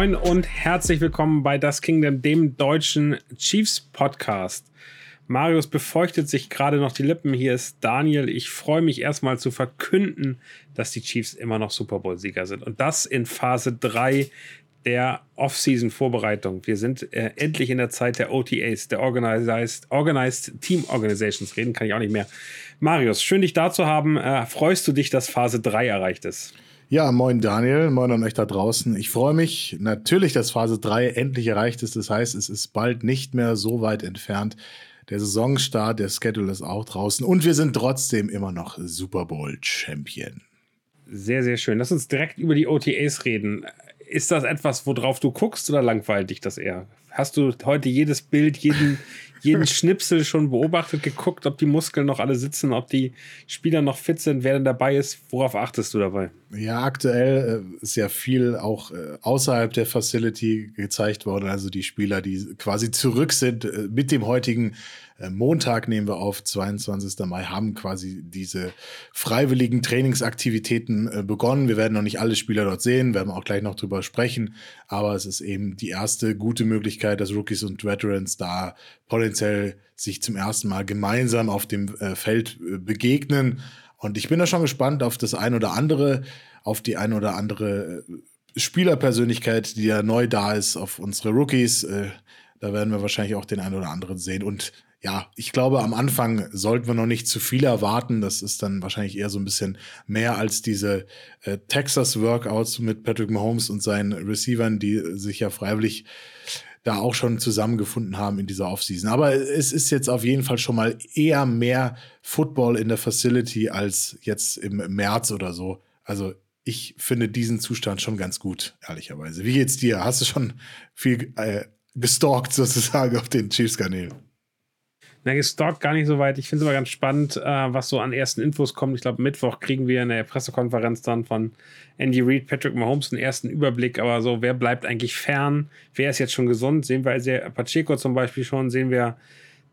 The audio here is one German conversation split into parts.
Moin, und herzlich willkommen bei Das Kingdom, dem deutschen Chiefs Podcast. Marius befeuchtet sich gerade noch die Lippen. Hier ist Daniel. Ich freue mich erstmal zu verkünden, dass die Chiefs immer noch Super Bowl-Sieger sind. Und das in Phase 3 der Off-Season-Vorbereitung. Wir sind äh, endlich in der Zeit der OTAs, der Organized, Organized Team Organizations. Reden kann ich auch nicht mehr. Marius, schön dich da zu haben. Äh, freust du dich, dass Phase 3 erreicht ist? Ja, moin Daniel, moin an euch da draußen. Ich freue mich natürlich, dass Phase 3 endlich erreicht ist. Das heißt, es ist bald nicht mehr so weit entfernt. Der Saisonstart, der Schedule ist auch draußen und wir sind trotzdem immer noch Super Bowl Champion. Sehr, sehr schön. Lass uns direkt über die OTAs reden. Ist das etwas, worauf du guckst oder langweilt dich das eher? Hast du heute jedes Bild, jeden, jeden Schnipsel schon beobachtet, geguckt, ob die Muskeln noch alle sitzen, ob die Spieler noch fit sind, wer denn dabei ist? Worauf achtest du dabei? Ja, aktuell äh, ist ja viel auch äh, außerhalb der Facility gezeigt worden. Also die Spieler, die quasi zurück sind äh, mit dem heutigen Montag nehmen wir auf, 22. Mai, haben quasi diese freiwilligen Trainingsaktivitäten äh, begonnen. Wir werden noch nicht alle Spieler dort sehen, werden auch gleich noch drüber sprechen. Aber es ist eben die erste gute Möglichkeit, dass Rookies und Veterans da potenziell sich zum ersten Mal gemeinsam auf dem äh, Feld begegnen. Und ich bin da schon gespannt auf das ein oder andere, auf die ein oder andere Spielerpersönlichkeit, die ja neu da ist, auf unsere Rookies. Da werden wir wahrscheinlich auch den einen oder anderen sehen. Und ja, ich glaube, am Anfang sollten wir noch nicht zu viel erwarten. Das ist dann wahrscheinlich eher so ein bisschen mehr als diese äh, Texas-Workouts mit Patrick Mahomes und seinen Receivern, die sich ja freiwillig da auch schon zusammengefunden haben in dieser Offseason. Aber es ist jetzt auf jeden Fall schon mal eher mehr Football in der Facility als jetzt im März oder so. Also ich finde diesen Zustand schon ganz gut, ehrlicherweise. Wie geht's dir? Hast du schon viel äh, gestalkt sozusagen auf den Chiefs-Kanälen? Na, gestalkt gar nicht so weit. Ich finde es aber ganz spannend, äh, was so an ersten Infos kommt. Ich glaube, Mittwoch kriegen wir in der Pressekonferenz dann von Andy Reid, Patrick Mahomes einen ersten Überblick. Aber so, wer bleibt eigentlich fern? Wer ist jetzt schon gesund? Sehen wir also Pacheco zum Beispiel schon, sehen wir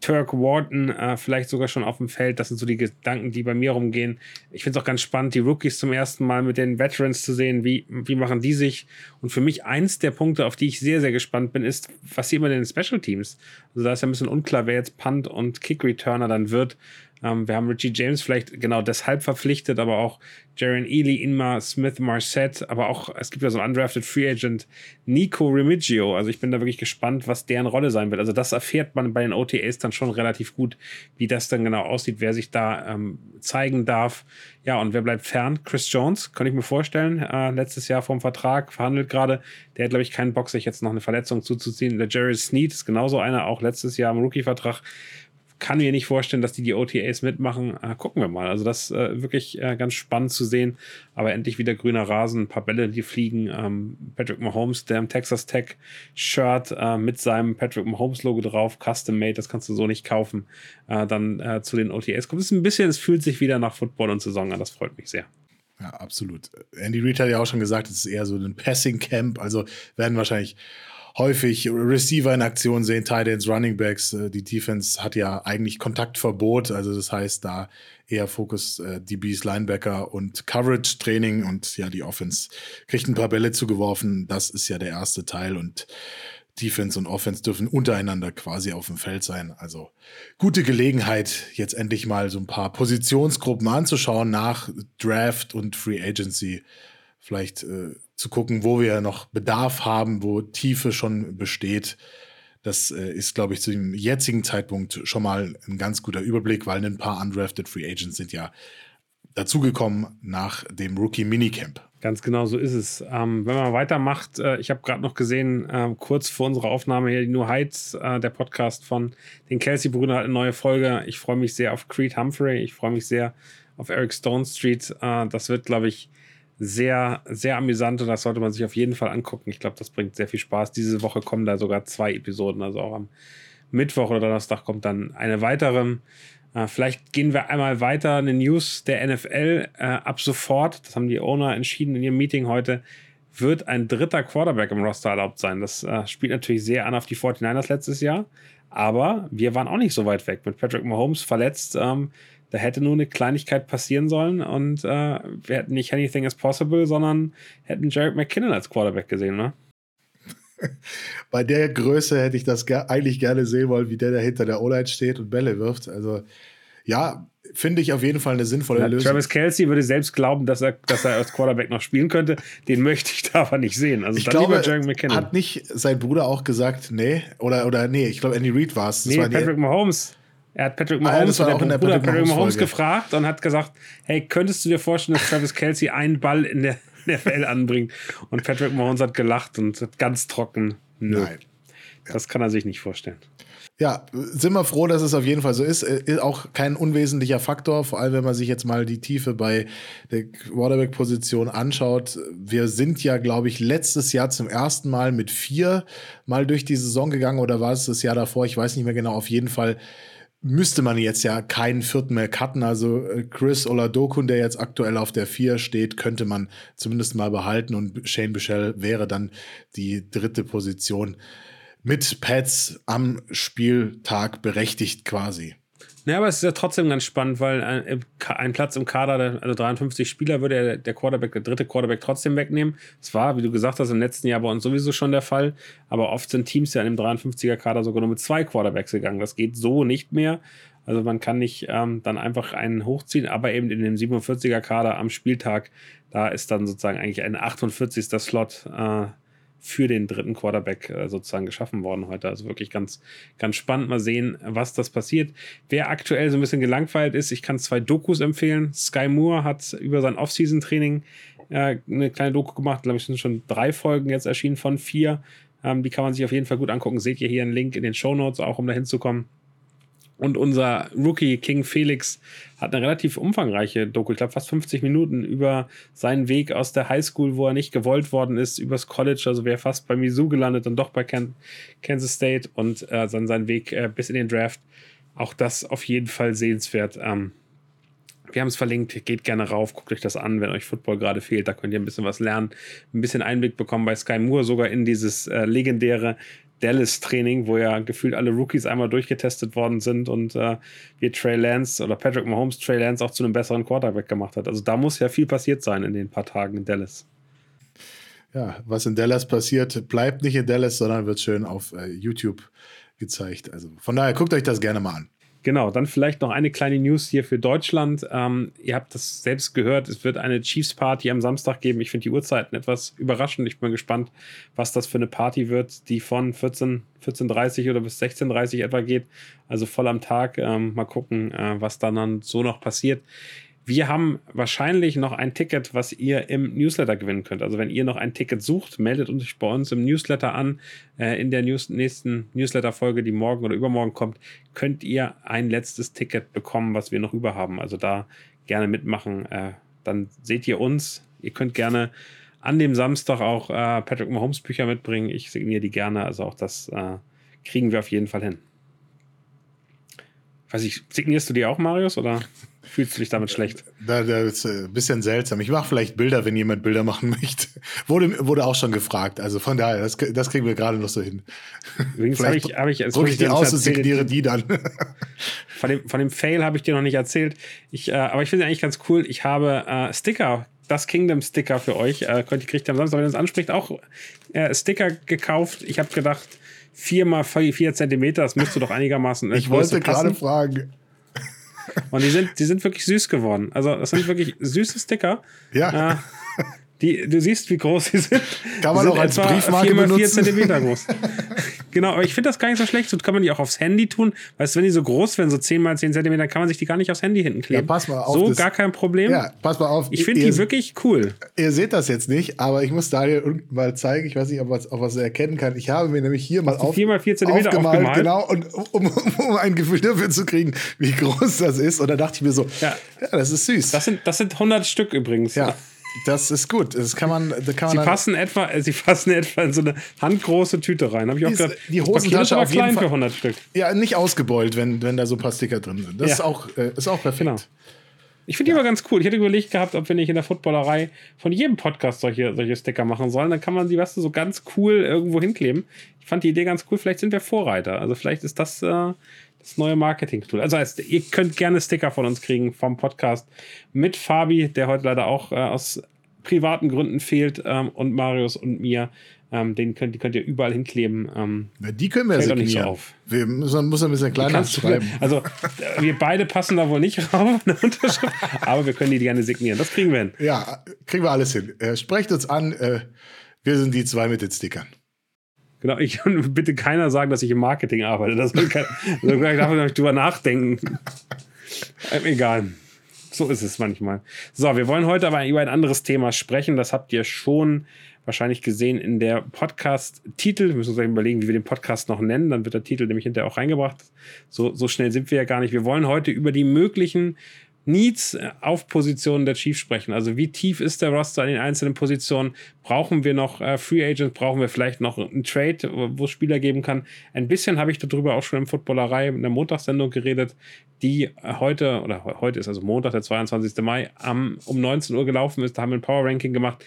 Turk Wharton äh, vielleicht sogar schon auf dem Feld. Das sind so die Gedanken, die bei mir rumgehen. Ich finde es auch ganz spannend, die Rookies zum ersten Mal mit den Veterans zu sehen. Wie, wie machen die sich? Und für mich eins der Punkte, auf die ich sehr, sehr gespannt bin, ist, was sieht man in den Special Teams? Also da ist ja ein bisschen unklar, wer jetzt Punt und Kick Returner dann wird. Ähm, wir haben Richie James vielleicht genau deshalb verpflichtet, aber auch Jaron Ely, Inma, Smith, Marset, aber auch, es gibt ja so einen undrafted Free Agent, Nico Remigio. Also ich bin da wirklich gespannt, was deren Rolle sein wird. Also das erfährt man bei den OTAs dann schon relativ gut, wie das dann genau aussieht, wer sich da ähm, zeigen darf. Ja, und wer bleibt fern? Chris Jones, kann ich mir vorstellen. Äh, letztes Jahr vom Vertrag verhandelt gerade. Der hat, glaube ich, keinen Bock, sich jetzt noch eine Verletzung zuzuziehen. Der Jerry Sneed ist genauso einer, auch letztes Jahr im Rookie-Vertrag kann mir nicht vorstellen, dass die die OTAs mitmachen. Äh, gucken wir mal. Also das äh, wirklich äh, ganz spannend zu sehen. Aber endlich wieder grüner Rasen, ein paar Bälle, die fliegen. Ähm, Patrick Mahomes, der im Texas Tech Shirt äh, mit seinem Patrick Mahomes Logo drauf, custom made, das kannst du so nicht kaufen. Äh, dann äh, zu den OTAs kommt es ein bisschen, es fühlt sich wieder nach Football und Saison an. Das freut mich sehr. Ja, absolut. Andy Reid hat ja auch schon gesagt, es ist eher so ein Passing Camp. Also werden wahrscheinlich häufig Receiver in Aktion sehen, Tight Ends, Running Backs. Äh, die Defense hat ja eigentlich Kontaktverbot, also das heißt da eher Fokus äh, DBs, Linebacker und Coverage Training und ja, die Offense kriegt ein paar Bälle zugeworfen. Das ist ja der erste Teil und Defense und Offense dürfen untereinander quasi auf dem Feld sein. Also gute Gelegenheit, jetzt endlich mal so ein paar Positionsgruppen anzuschauen nach Draft und Free Agency. Vielleicht äh, zu gucken, wo wir noch Bedarf haben, wo Tiefe schon besteht. Das äh, ist, glaube ich, zu dem jetzigen Zeitpunkt schon mal ein ganz guter Überblick, weil ein paar undrafted Free Agents sind ja dazugekommen nach dem Rookie Minicamp. Ganz genau, so ist es. Ähm, wenn man weitermacht, äh, ich habe gerade noch gesehen, äh, kurz vor unserer Aufnahme hier, die New Heights, äh, der Podcast von den Kelsey-Brüdern hat eine neue Folge. Ich freue mich sehr auf Creed Humphrey, ich freue mich sehr auf Eric Stone Street. Äh, das wird, glaube ich, sehr, sehr amüsant und das sollte man sich auf jeden Fall angucken. Ich glaube, das bringt sehr viel Spaß. Diese Woche kommen da sogar zwei Episoden, also auch am Mittwoch oder Donnerstag kommt dann eine weitere. Äh, vielleicht gehen wir einmal weiter. Eine News der NFL äh, ab sofort, das haben die Owner entschieden in ihrem Meeting heute, wird ein dritter Quarterback im Roster erlaubt sein. Das äh, spielt natürlich sehr an auf die 49ers letztes Jahr, aber wir waren auch nicht so weit weg. Mit Patrick Mahomes verletzt ähm, da hätte nur eine Kleinigkeit passieren sollen und äh, wir hätten nicht Anything is Possible, sondern hätten Jared McKinnon als Quarterback gesehen, ne? Bei der Größe hätte ich das ger eigentlich gerne sehen wollen, wie der da hinter der O-Line steht und Bälle wirft. Also, ja, finde ich auf jeden Fall eine sinnvolle ja, Lösung. Travis Kelsey würde selbst glauben, dass er, dass er als Quarterback noch spielen könnte. Den möchte ich da aber nicht sehen. Also ich glaube. Hat nicht sein Bruder auch gesagt, nee? Oder, oder nee, ich glaube, Andy Reid war es. Nee, Patrick Mahomes. Er hat Patrick Mahomes, ah, der Bruder Patrick, Patrick Mahomes gefragt und hat gesagt, hey, könntest du dir vorstellen, dass Travis Kelsey einen Ball in der NFL anbringt? Und Patrick Mahomes hat gelacht und hat ganz trocken, nö. Nein. Das kann er sich nicht vorstellen. Ja, sind wir froh, dass es auf jeden Fall so ist. Ist äh, auch kein unwesentlicher Faktor, vor allem wenn man sich jetzt mal die Tiefe bei der Quarterback-Position anschaut. Wir sind ja, glaube ich, letztes Jahr zum ersten Mal mit vier mal durch die Saison gegangen oder war es das Jahr davor? Ich weiß nicht mehr genau. Auf jeden Fall müsste man jetzt ja keinen vierten mehr cutten. Also äh, Chris Oladokun, der jetzt aktuell auf der vier steht, könnte man zumindest mal behalten und Shane Bichel wäre dann die dritte Position mit Pads am Spieltag berechtigt quasi. Ja, aber es ist ja trotzdem ganz spannend, weil ein, ein Platz im Kader, also 53 Spieler, würde der, der Quarterback, der dritte Quarterback trotzdem wegnehmen. Das war, wie du gesagt hast, im letzten Jahr bei uns sowieso schon der Fall. Aber oft sind Teams ja in dem 53er Kader sogar nur mit zwei Quarterbacks gegangen. Das geht so nicht mehr. Also man kann nicht ähm, dann einfach einen hochziehen, aber eben in dem 47er Kader am Spieltag, da ist dann sozusagen eigentlich ein 48. Slot. Äh, für den dritten Quarterback äh, sozusagen geschaffen worden heute. Also wirklich ganz, ganz spannend mal sehen, was das passiert. Wer aktuell so ein bisschen gelangweilt ist, ich kann zwei Dokus empfehlen. Sky Moore hat über sein Off-Season-Training äh, eine kleine Doku gemacht. Glaube ich, sind schon drei Folgen jetzt erschienen von vier. Ähm, die kann man sich auf jeden Fall gut angucken. Seht ihr hier einen Link in den Show Notes, auch um da hinzukommen. Und unser Rookie King Felix hat eine relativ umfangreiche Doku, ich glaube fast 50 Minuten über seinen Weg aus der Highschool, wo er nicht gewollt worden ist, übers College, also wäre fast bei Mizzou gelandet und doch bei Kansas State und äh, dann seinen Weg äh, bis in den Draft. Auch das auf jeden Fall sehenswert. Ähm, wir haben es verlinkt, geht gerne rauf, guckt euch das an, wenn euch Football gerade fehlt, da könnt ihr ein bisschen was lernen, ein bisschen Einblick bekommen bei Sky Moore, sogar in dieses äh, legendäre Dallas-Training, wo ja gefühlt alle Rookies einmal durchgetestet worden sind und äh, wie Trey Lance oder Patrick Mahomes Trey Lance auch zu einem besseren Quarterback gemacht hat. Also da muss ja viel passiert sein in den paar Tagen in Dallas. Ja, was in Dallas passiert, bleibt nicht in Dallas, sondern wird schön auf äh, YouTube gezeigt. Also von daher guckt euch das gerne mal an. Genau, dann vielleicht noch eine kleine News hier für Deutschland. Ähm, ihr habt das selbst gehört, es wird eine Chiefs Party am Samstag geben. Ich finde die Uhrzeiten etwas überraschend. Ich bin gespannt, was das für eine Party wird, die von 14, 14.30 oder bis 16.30 etwa geht. Also voll am Tag. Ähm, mal gucken, äh, was dann so noch passiert. Wir haben wahrscheinlich noch ein Ticket, was ihr im Newsletter gewinnen könnt. Also wenn ihr noch ein Ticket sucht, meldet euch bei uns im Newsletter an. Äh, in der News nächsten Newsletter-Folge, die morgen oder übermorgen kommt, könnt ihr ein letztes Ticket bekommen, was wir noch über haben. Also da gerne mitmachen. Äh, dann seht ihr uns. Ihr könnt gerne an dem Samstag auch äh, Patrick Mahomes Bücher mitbringen. Ich signiere die gerne. Also auch das äh, kriegen wir auf jeden Fall hin. Weiß ich, signierst du die auch, Marius, oder? Fühlst du dich damit schlecht? Das ist ein äh, bisschen seltsam. Ich mache vielleicht Bilder, wenn jemand Bilder machen möchte. Wurde, wurde auch schon gefragt. Also von daher, das, das kriegen wir gerade noch so hin. Übrigens habe ich, hab ich, drücke ich die aus und signiere die dann. Von dem, von dem Fail habe ich dir noch nicht erzählt. Ich, äh, aber ich finde eigentlich ganz cool. Ich habe äh, Sticker, das Kingdom Sticker für euch. Äh, könnt, kriegt ihr am Samstag, wenn ihr es anspricht, auch äh, Sticker gekauft. Ich habe gedacht, vier mal vier Zentimeter, das müsste doch einigermaßen. Ich wollte gerade fragen. Und die sind, die sind wirklich süß geworden. Also, das sind wirklich süße Sticker. Ja. Äh, die, du siehst, wie groß sie sind. Kann man auch als Briefmarke 4 benutzen. 4 Zentimeter groß. genau, aber ich finde das gar nicht so schlecht. So kann man die auch aufs Handy tun. Weißt du, wenn die so groß werden, so 10 mal 10 Zentimeter, kann man sich die gar nicht aufs Handy hinten kleben. Ja, pass mal auf. So, gar kein Problem. Ja, pass mal auf. Ich finde die wirklich cool. Ihr seht das jetzt nicht, aber ich muss Daniel mal zeigen. Ich weiß nicht, ob was er erkennen kann. Ich habe mir nämlich hier mal auf, 4 mal 4 Zentimeter aufgemalt, aufgemalt. Genau, und um, um, um, ein Gefühl dafür zu kriegen, wie groß das ist. Und da dachte ich mir so, ja, ja das ist süß. Das sind, das sind 100 Stück übrigens. Ja. Das ist gut. Das kann man, da kann man sie, passen etwa, sie passen etwa in so eine handgroße Tüte rein. Habe ich auch die, gedacht, die Hosentasche auf klein Fall, für 100 Stück. Ja, nicht ausgebeult, wenn, wenn da so ein paar Sticker drin sind. Das ja. ist, auch, äh, ist auch perfekt. Genau. Ich finde die ja. aber ganz cool. Ich hätte überlegt gehabt, ob wir nicht in der Footballerei von jedem Podcast solche, solche Sticker machen sollen. Dann kann man die, weißt du, so ganz cool irgendwo hinkleben. Ich fand die Idee ganz cool. Vielleicht sind wir Vorreiter. Also vielleicht ist das äh, das neue Marketing-Tool. Also heißt, ihr könnt gerne Sticker von uns kriegen vom Podcast mit Fabi, der heute leider auch äh, aus privaten Gründen fehlt ähm, und Marius und mir. Ähm, den könnt, die könnt ihr überall hinkleben. Ähm, ja, die können wir signieren. Nicht so auf. Wir müssen, müssen ein bisschen kleiner schreiben. Also wir beide passen da wohl nicht rauf, aber wir können die gerne signieren. Das kriegen wir hin. Ja, kriegen wir alles hin. Äh, sprecht uns an. Äh, wir sind die zwei mit den Stickern. Genau, ich bitte keiner sagen, dass ich im Marketing arbeite. Das soll kein, ich darf nicht drüber nachdenken. Ähm, egal. So ist es manchmal. So, wir wollen heute aber über ein anderes Thema sprechen. Das habt ihr schon wahrscheinlich gesehen in der Podcast-Titel. Wir müssen uns überlegen, wie wir den Podcast noch nennen. Dann wird der Titel nämlich hinterher auch reingebracht. So, so schnell sind wir ja gar nicht. Wir wollen heute über die möglichen Needs äh, auf Positionen der Chiefs sprechen. Also wie tief ist der Roster in den einzelnen Positionen? Brauchen wir noch äh, Free Agents? Brauchen wir vielleicht noch einen Trade, wo es Spieler geben kann? Ein bisschen habe ich darüber auch schon im Footballerei in der Montagssendung geredet, die äh, heute, oder heute ist also Montag, der 22. Mai, um, um 19 Uhr gelaufen ist. Da haben wir ein Power Ranking gemacht.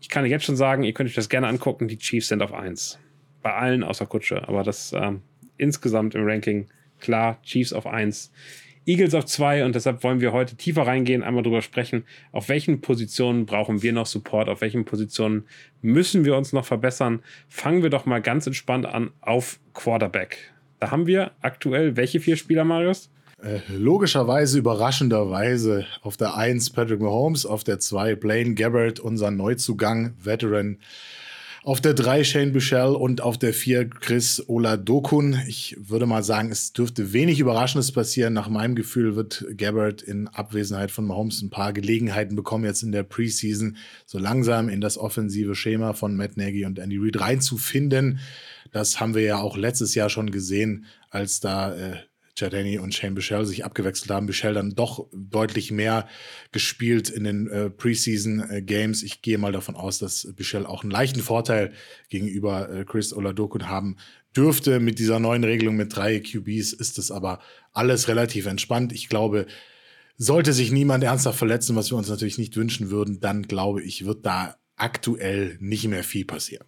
Ich kann jetzt schon sagen, ihr könnt euch das gerne angucken. Die Chiefs sind auf 1. Bei allen außer Kutsche. Aber das ähm, insgesamt im Ranking klar, Chiefs auf 1. Eagles auf zwei und deshalb wollen wir heute tiefer reingehen, einmal drüber sprechen, auf welchen Positionen brauchen wir noch Support, auf welchen Positionen müssen wir uns noch verbessern. Fangen wir doch mal ganz entspannt an auf Quarterback. Da haben wir aktuell welche vier Spieler, Marius? Äh, logischerweise, überraschenderweise auf der 1 Patrick Mahomes, auf der 2 Blaine Gabbard, unser Neuzugang, Veteran auf der 3 Shane Bichel und auf der 4 Chris Oladokun. Ich würde mal sagen, es dürfte wenig Überraschendes passieren. Nach meinem Gefühl wird Gabbard in Abwesenheit von Mahomes ein paar Gelegenheiten bekommen, jetzt in der Preseason so langsam in das offensive Schema von Matt Nagy und Andy Reid reinzufinden. Das haben wir ja auch letztes Jahr schon gesehen, als da äh, Jardini und Shane Bichel sich abgewechselt haben. Bichel dann doch deutlich mehr gespielt in den äh, Preseason-Games. Äh, ich gehe mal davon aus, dass Bichel auch einen leichten Vorteil gegenüber äh, Chris Oladokun haben dürfte. Mit dieser neuen Regelung mit drei QBs ist es aber alles relativ entspannt. Ich glaube, sollte sich niemand ernsthaft verletzen, was wir uns natürlich nicht wünschen würden, dann glaube ich, wird da aktuell nicht mehr viel passieren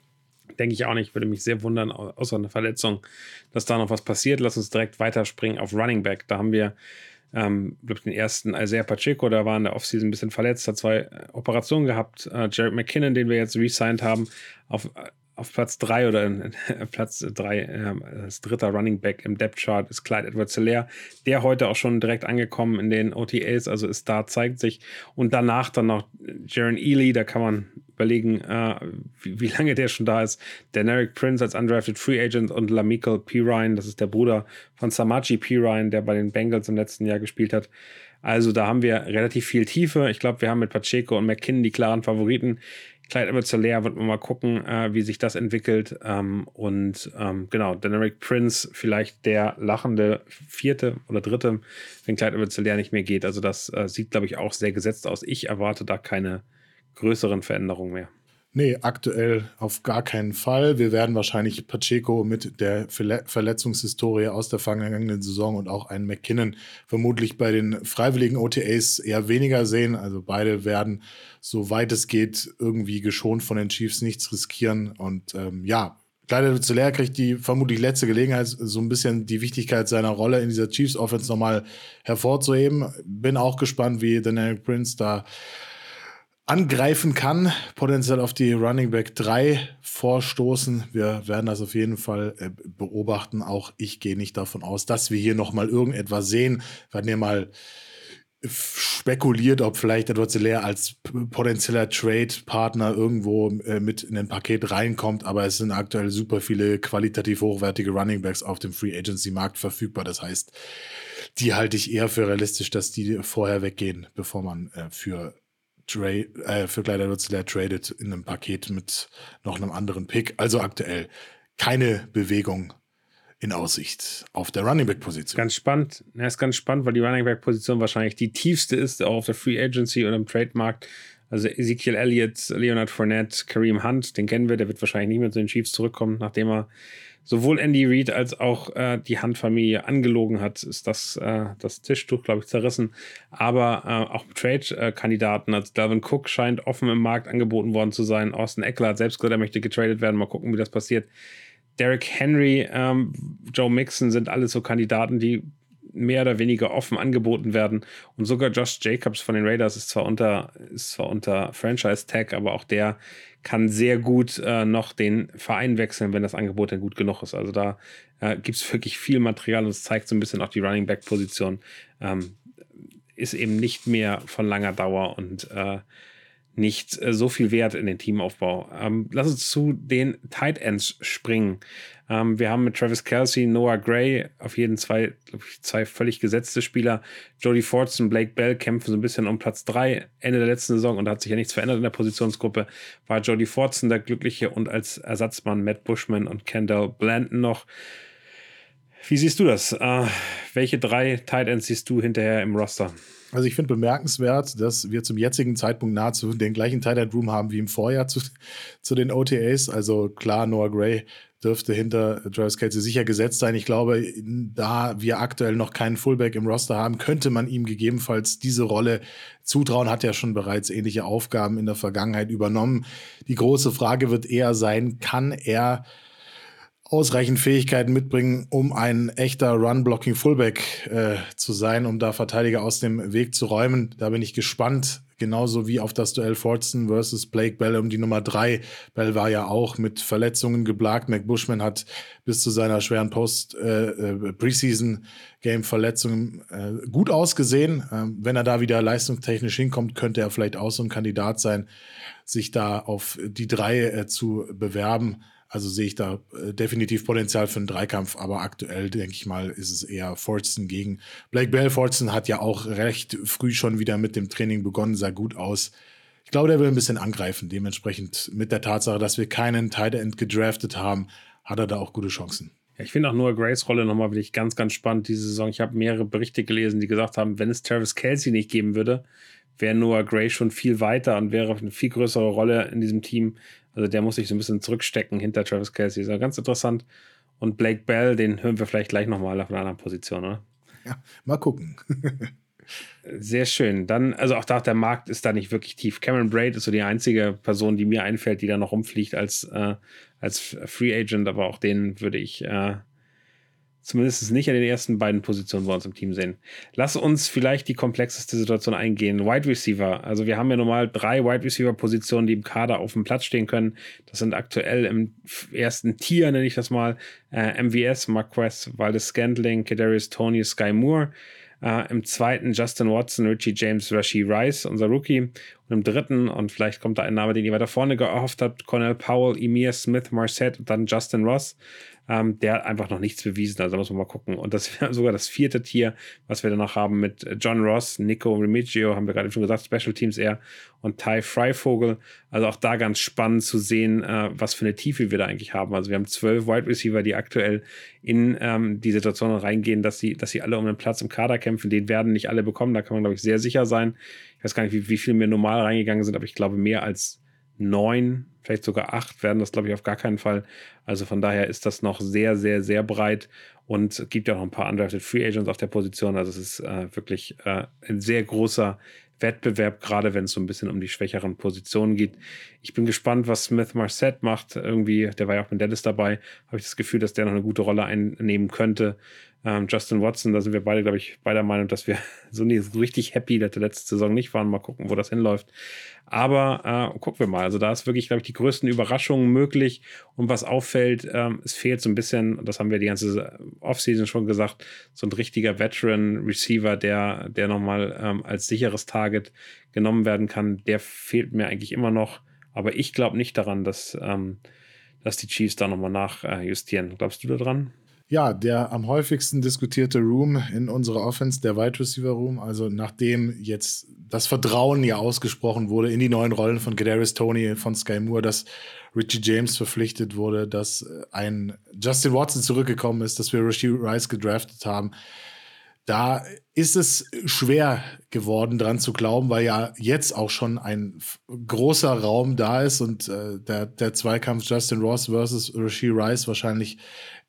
denke ich auch nicht. Würde mich sehr wundern, außer einer Verletzung, dass da noch was passiert. Lass uns direkt weiterspringen auf Running Back. Da haben wir, ähm, glaube den ersten Isaiah Pacheco, der war in der Offseason ein bisschen verletzt, hat zwei äh, Operationen gehabt. Äh, Jared McKinnon, den wir jetzt resigned haben, auf auf Platz 3 oder in, Platz 3 äh, als dritter Running Back im Depth Chart ist Clyde Edwards Hilaire, der heute auch schon direkt angekommen in den OTAs, also ist da, zeigt sich. Und danach dann noch Jaron Ely, da kann man überlegen, äh, wie, wie, lange der schon da ist. Der Derek Prince als undrafted Free Agent und Lamichael Pirine, das ist der Bruder von Samaji Pirine, der bei den Bengals im letzten Jahr gespielt hat. Also da haben wir relativ viel Tiefe. Ich glaube, wir haben mit Pacheco und McKinnon die klaren Favoriten. Clyde Edwards leer wird man mal gucken, äh, wie sich das entwickelt. Ähm, und ähm, genau, Deneric Prince, vielleicht der lachende vierte oder dritte, wenn Clyde Edwards leer nicht mehr geht. Also das äh, sieht, glaube ich, auch sehr gesetzt aus. Ich erwarte da keine größeren Veränderungen mehr. Nee, aktuell auf gar keinen Fall. Wir werden wahrscheinlich Pacheco mit der Verletzungshistorie aus der vergangenen Saison und auch einen McKinnon vermutlich bei den freiwilligen OTAs eher weniger sehen. Also beide werden, soweit es geht, irgendwie geschont von den Chiefs nichts riskieren. Und ähm, ja, Kleider Zeller kriegt die vermutlich letzte Gelegenheit, so ein bisschen die Wichtigkeit seiner Rolle in dieser Chiefs Offense nochmal hervorzuheben. Bin auch gespannt, wie Daniel Prince da angreifen kann, potenziell auf die Running Back 3 vorstoßen. Wir werden das auf jeden Fall äh, beobachten. Auch ich gehe nicht davon aus, dass wir hier nochmal irgendetwas sehen. Hatten ja mal spekuliert, ob vielleicht Edward Zeller als potenzieller Trade-Partner irgendwo äh, mit in ein Paket reinkommt, aber es sind aktuell super viele qualitativ hochwertige Running Backs auf dem Free Agency-Markt verfügbar. Das heißt, die halte ich eher für realistisch, dass die vorher weggehen, bevor man äh, für äh, für Kleider Nutzler tradet in einem Paket mit noch einem anderen Pick. Also aktuell keine Bewegung in Aussicht auf der Running Back Position. Ganz spannend. Ja, ist ganz spannend, weil die Running Back Position wahrscheinlich die tiefste ist, auch auf der Free Agency und im Trademarkt. Also Ezekiel Elliott, Leonard Fournette, Kareem Hunt, den kennen wir, der wird wahrscheinlich nicht mehr zu den Chiefs zurückkommen, nachdem er sowohl Andy Reid als auch äh, die Handfamilie angelogen hat, ist das, äh, das Tischtuch, glaube ich, zerrissen. Aber äh, auch Trade-Kandidaten, also Dalvin Cook scheint offen im Markt angeboten worden zu sein. Austin Eckler hat selbst gesagt, er möchte getradet werden. Mal gucken, wie das passiert. Derrick Henry, ähm, Joe Mixon sind alles so Kandidaten, die mehr oder weniger offen angeboten werden. Und sogar Josh Jacobs von den Raiders ist zwar unter, ist zwar unter Franchise-Tag, aber auch der kann sehr gut äh, noch den Verein wechseln, wenn das Angebot dann gut genug ist. Also da äh, gibt es wirklich viel Material und es zeigt so ein bisschen auch die Running Back-Position. Ähm, ist eben nicht mehr von langer Dauer und äh, nicht äh, so viel wert in den Teamaufbau. Ähm, lass uns zu den Tight Ends springen. Ähm, wir haben mit Travis Kelsey, Noah Gray auf jeden zwei, ich, zwei völlig gesetzte Spieler. Jody Fortson, Blake Bell kämpfen so ein bisschen um Platz drei Ende der letzten Saison und da hat sich ja nichts verändert in der Positionsgruppe. War Jody Fortson der Glückliche und als Ersatzmann Matt Bushman und Kendall Blanton noch. Wie siehst du das? Äh, welche drei Tight Ends siehst du hinterher im Roster? Also ich finde bemerkenswert, dass wir zum jetzigen Zeitpunkt nahezu den gleichen Tight End Room haben wie im Vorjahr zu, zu den OTAs. Also klar, Noah Gray dürfte hinter Travis Kelsey sicher gesetzt sein. Ich glaube, da wir aktuell noch keinen Fullback im Roster haben, könnte man ihm gegebenenfalls diese Rolle zutrauen. Hat ja schon bereits ähnliche Aufgaben in der Vergangenheit übernommen. Die große Frage wird eher sein, kann er ausreichend Fähigkeiten mitbringen, um ein echter Run-Blocking-Fullback äh, zu sein, um da Verteidiger aus dem Weg zu räumen. Da bin ich gespannt, genauso wie auf das Duell Fortson versus Blake Bell um die Nummer drei. Bell war ja auch mit Verletzungen geplagt. Mac Bushman hat bis zu seiner schweren Post-Preseason-Game-Verletzung äh, äh, gut ausgesehen. Ähm, wenn er da wieder leistungstechnisch hinkommt, könnte er vielleicht auch so ein Kandidat sein, sich da auf die drei äh, zu bewerben. Also sehe ich da äh, definitiv Potenzial für einen Dreikampf, aber aktuell denke ich mal, ist es eher Fortson gegen Blake Bell. Fortson hat ja auch recht früh schon wieder mit dem Training begonnen, sah gut aus. Ich glaube, der will ein bisschen angreifen. Dementsprechend mit der Tatsache, dass wir keinen Tight End gedraftet haben, hat er da auch gute Chancen. Ich finde auch Noah Grace Rolle nochmal wirklich ganz, ganz spannend diese Saison. Ich habe mehrere Berichte gelesen, die gesagt haben, wenn es Travis Kelsey nicht geben würde, wäre Noah Gray schon viel weiter und wäre eine viel größere Rolle in diesem Team. Also der muss sich so ein bisschen zurückstecken hinter Travis Kelsey. Ist ja ganz interessant. Und Blake Bell, den hören wir vielleicht gleich nochmal auf einer anderen Position, oder? Ja, mal gucken. Sehr schön. Dann, also auch da, der Markt ist da nicht wirklich tief. Cameron Braid ist so die einzige Person, die mir einfällt, die da noch rumfliegt als, äh, als Free Agent, aber auch den würde ich äh, zumindest nicht an den ersten beiden Positionen bei uns im Team sehen. Lass uns vielleicht die komplexeste Situation eingehen. Wide Receiver. Also wir haben ja normal drei Wide Receiver Positionen, die im Kader auf dem Platz stehen können. Das sind aktuell im ersten Tier, nenne ich das mal, äh, MVS, Marquez, Valdez Scantling, Kadarius Tony, Sky Moore. Uh, Im zweiten Justin Watson, Richie James, Rashi Rice, unser Rookie. Und im dritten, und vielleicht kommt da ein Name, den ihr weiter vorne gehofft habt, Cornell Powell, Emir Smith, Marset und dann Justin Ross. Ähm, der hat einfach noch nichts bewiesen, also muss man mal gucken. Und das wäre sogar das vierte Tier, was wir dann noch haben mit John Ross, Nico Remigio, haben wir gerade schon gesagt, Special Teams eher, und Ty Freivogel. Also auch da ganz spannend zu sehen, äh, was für eine Tiefe wir da eigentlich haben. Also wir haben zwölf Wide Receiver, die aktuell in ähm, die Situation reingehen, dass sie, dass sie alle um einen Platz im Kader kämpfen. Den werden nicht alle bekommen, da kann man, glaube ich, sehr sicher sein. Ich weiß gar nicht, wie, wie viele mir normal reingegangen sind, aber ich glaube mehr als neun, vielleicht sogar acht werden das, glaube ich, auf gar keinen Fall. Also von daher ist das noch sehr, sehr, sehr breit und gibt ja noch ein paar undrafted Free Agents auf der Position. Also es ist äh, wirklich äh, ein sehr großer Wettbewerb, gerade wenn es so ein bisschen um die schwächeren Positionen geht. Ich bin gespannt, was Smith Marset macht. Irgendwie, der war ja auch mit Dallas dabei, habe ich das Gefühl, dass der noch eine gute Rolle einnehmen könnte. Ähm, Justin Watson, da sind wir beide, glaube ich, beider Meinung, dass wir so nicht so richtig happy, dass der letzte Saison nicht waren. Mal gucken, wo das hinläuft. Aber äh, gucken wir mal. Also da ist wirklich, glaube ich, die größten Überraschungen möglich. Und was auffällt, ähm, es fehlt so ein bisschen, das haben wir die ganze Offseason schon gesagt, so ein richtiger Veteran-Receiver, der, der nochmal ähm, als sicheres Target genommen werden kann. Der fehlt mir eigentlich immer noch. Aber ich glaube nicht daran, dass, ähm, dass die Chiefs da nochmal nachjustieren. Glaubst du daran? Ja, der am häufigsten diskutierte Room in unserer Offense, der Wide Receiver Room, also nachdem jetzt das Vertrauen ja ausgesprochen wurde in die neuen Rollen von Kadarius Tony, von Sky Moore, dass Richie James verpflichtet wurde, dass ein Justin Watson zurückgekommen ist, dass wir Richie Rice gedraftet haben. Da ist es schwer geworden, dran zu glauben, weil ja jetzt auch schon ein großer Raum da ist und äh, der, der Zweikampf Justin Ross versus Rasheed Rice wahrscheinlich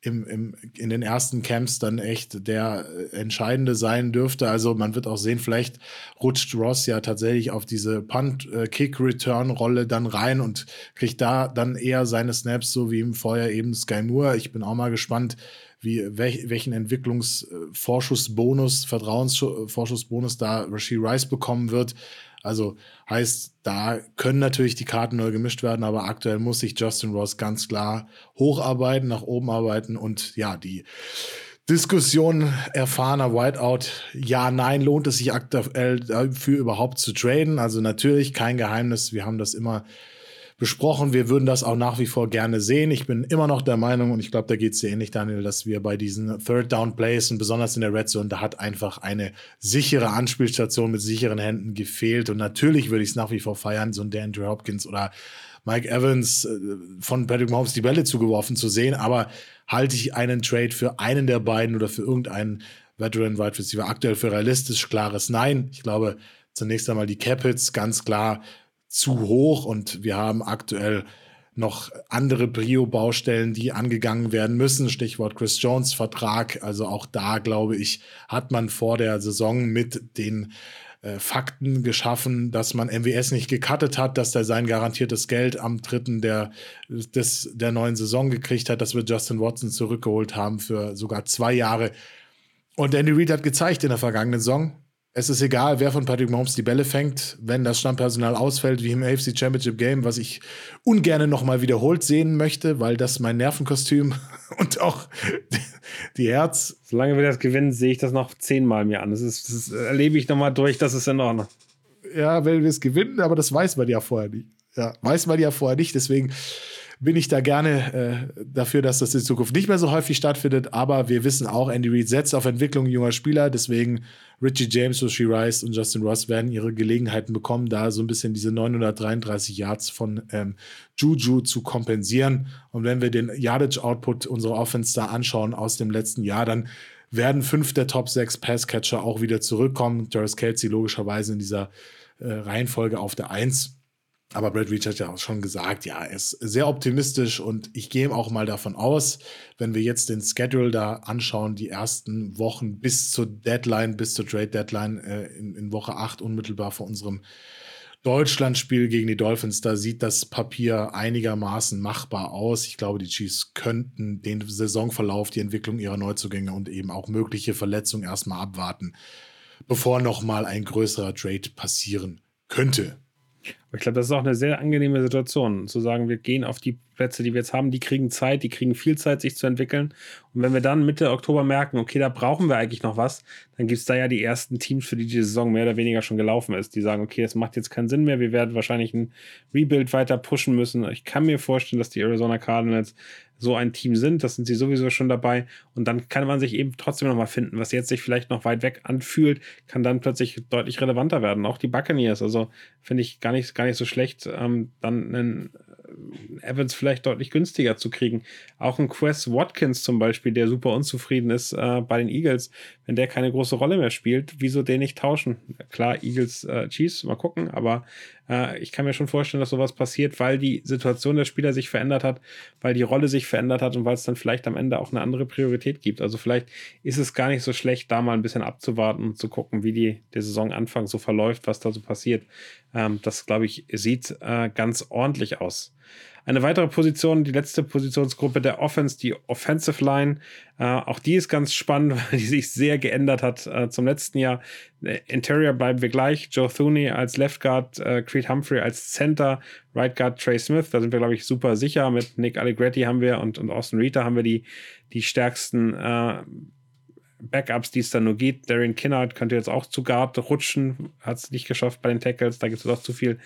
im, im, in den ersten Camps dann echt der äh, entscheidende sein dürfte. Also man wird auch sehen, vielleicht rutscht Ross ja tatsächlich auf diese Punt-Kick-Return-Rolle dann rein und kriegt da dann eher seine Snaps, so wie im Vorjahr eben Sky Moore. Ich bin auch mal gespannt, wie, welch, welchen Entwicklungsvorschussbonus, Vertrauensvorschussbonus da Rasheed Rice bekommen wird. Also heißt, da können natürlich die Karten neu gemischt werden, aber aktuell muss sich Justin Ross ganz klar hocharbeiten, nach oben arbeiten und ja, die Diskussion erfahrener Whiteout, ja, nein, lohnt es sich aktuell dafür überhaupt zu traden? Also natürlich kein Geheimnis, wir haben das immer besprochen. Wir würden das auch nach wie vor gerne sehen. Ich bin immer noch der Meinung, und ich glaube, da geht es dir ähnlich, Daniel, dass wir bei diesen Third Down Plays und besonders in der Red Zone, da hat einfach eine sichere Anspielstation mit sicheren Händen gefehlt. Und natürlich würde ich es nach wie vor feiern, so ein Andrew Hopkins oder Mike Evans äh, von Patrick Mahomes die Bälle zugeworfen zu sehen. Aber halte ich einen Trade für einen der beiden oder für irgendeinen Veteran Wide Receiver aktuell für realistisch? Klares Nein. Ich glaube, zunächst einmal die Capits ganz klar zu hoch und wir haben aktuell noch andere Brio-Baustellen, die angegangen werden müssen. Stichwort Chris Jones Vertrag. Also auch da, glaube ich, hat man vor der Saison mit den äh, Fakten geschaffen, dass man MWS nicht gecuttet hat, dass er sein garantiertes Geld am dritten der, des, der neuen Saison gekriegt hat, dass wir Justin Watson zurückgeholt haben für sogar zwei Jahre. Und Andy Reid hat gezeigt in der vergangenen Saison, es ist egal, wer von Patrick Mahomes die Bälle fängt, wenn das Stammpersonal ausfällt, wie im AFC Championship Game, was ich ungern nochmal wiederholt sehen möchte, weil das mein Nervenkostüm und auch die Herz. Solange wir das gewinnen, sehe ich das noch zehnmal mir an. Das, ist, das erlebe ich nochmal durch, das ist in Ordnung. Ja, wenn wir es gewinnen, aber das weiß man ja vorher nicht. Ja, weiß man ja vorher nicht, deswegen bin ich da gerne äh, dafür, dass das in Zukunft nicht mehr so häufig stattfindet. Aber wir wissen auch, Andy Reid setzt auf Entwicklung junger Spieler. Deswegen Richie James, Rishi Rice und Justin Ross werden ihre Gelegenheiten bekommen, da so ein bisschen diese 933 Yards von ähm, Juju zu kompensieren. Und wenn wir den Yardage-Output unserer Offense da anschauen aus dem letzten Jahr, dann werden fünf der Top sechs Passcatcher auch wieder zurückkommen. Jarvis Kelsey logischerweise in dieser äh, Reihenfolge auf der Eins. Aber Brad Reach hat ja auch schon gesagt, ja, er ist sehr optimistisch und ich gehe auch mal davon aus, wenn wir jetzt den Schedule da anschauen, die ersten Wochen bis zur Deadline, bis zur Trade Deadline äh, in, in, Woche 8 unmittelbar vor unserem Deutschlandspiel gegen die Dolphins, da sieht das Papier einigermaßen machbar aus. Ich glaube, die Chiefs könnten den Saisonverlauf, die Entwicklung ihrer Neuzugänge und eben auch mögliche Verletzungen erstmal abwarten, bevor nochmal ein größerer Trade passieren könnte. Aber ich glaube, das ist auch eine sehr angenehme Situation, zu sagen, wir gehen auf die Plätze, die wir jetzt haben, die kriegen Zeit, die kriegen viel Zeit, sich zu entwickeln. Und wenn wir dann Mitte Oktober merken, okay, da brauchen wir eigentlich noch was, dann gibt es da ja die ersten Teams, für die die Saison mehr oder weniger schon gelaufen ist, die sagen, okay, es macht jetzt keinen Sinn mehr, wir werden wahrscheinlich ein Rebuild weiter pushen müssen. Ich kann mir vorstellen, dass die Arizona Cardinals so ein Team sind. Das sind sie sowieso schon dabei. Und dann kann man sich eben trotzdem nochmal finden, was jetzt sich vielleicht noch weit weg anfühlt, kann dann plötzlich deutlich relevanter werden. Auch die Buccaneers, also finde ich gar nicht, gar nicht so schlecht, ähm, dann einen Evans vielleicht deutlich günstiger zu kriegen. Auch ein Quest Watkins zum Beispiel, der super unzufrieden ist äh, bei den Eagles, wenn der keine große Rolle mehr spielt, wieso den nicht tauschen? Klar, Eagles, äh, Chiefs, mal gucken, aber äh, ich kann mir schon vorstellen, dass sowas passiert, weil die Situation der Spieler sich verändert hat, weil die Rolle sich verändert hat und weil es dann vielleicht am Ende auch eine andere Priorität gibt. Also vielleicht ist es gar nicht so schlecht, da mal ein bisschen abzuwarten und zu gucken, wie die der Saisonanfang so verläuft, was da so passiert. Ähm, das, glaube ich, sieht äh, ganz ordentlich aus. Eine weitere Position, die letzte Positionsgruppe der Offense, die Offensive Line. Äh, auch die ist ganz spannend, weil die sich sehr geändert hat äh, zum letzten Jahr. Äh, Interior bleiben wir gleich. Joe Thuney als Left Guard, äh, Creed Humphrey als Center, Right Guard Trey Smith. Da sind wir, glaube ich, super sicher. Mit Nick Allegretti haben wir und, und Austin Rita haben wir die, die stärksten äh, Backups, die es dann nur geht. Darren Kinnard könnte jetzt auch zu Guard rutschen, hat es nicht geschafft bei den Tackles, da gibt es doch zu viel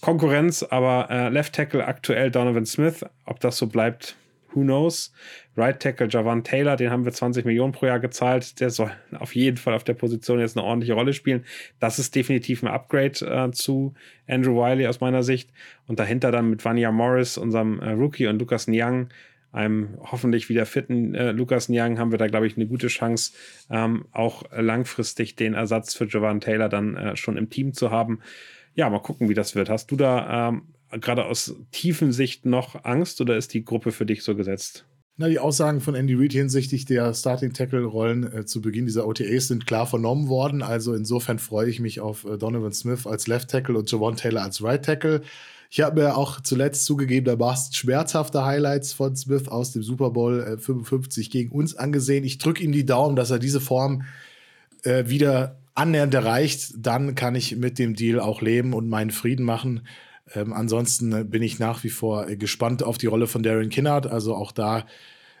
Konkurrenz, aber äh, Left Tackle aktuell Donovan Smith, ob das so bleibt, who knows. Right Tackle Javan Taylor, den haben wir 20 Millionen pro Jahr gezahlt, der soll auf jeden Fall auf der Position jetzt eine ordentliche Rolle spielen. Das ist definitiv ein Upgrade äh, zu Andrew Wiley aus meiner Sicht. Und dahinter dann mit Vanya Morris, unserem äh, Rookie und Lukas Nyang, einem hoffentlich wieder fitten äh, Lukas Nyang haben wir da, glaube ich, eine gute Chance, ähm, auch langfristig den Ersatz für Javan Taylor dann äh, schon im Team zu haben. Ja, mal gucken, wie das wird. Hast du da ähm, gerade aus tiefen Sicht noch Angst oder ist die Gruppe für dich so gesetzt? Na, die Aussagen von Andy Reid hinsichtlich der Starting Tackle Rollen äh, zu Beginn dieser OTAs sind klar vernommen worden. Also insofern freue ich mich auf äh, Donovan Smith als Left Tackle und Javon Taylor als Right Tackle. Ich habe mir auch zuletzt zugegeben, da warst schmerzhafte Highlights von Smith aus dem Super Bowl 55 äh, gegen uns angesehen. Ich drücke ihm die Daumen, dass er diese Form äh, wieder annähernd erreicht. Dann kann ich mit dem Deal auch leben und meinen Frieden machen. Ähm, ansonsten bin ich nach wie vor gespannt auf die Rolle von Darren Kinnard. Also auch da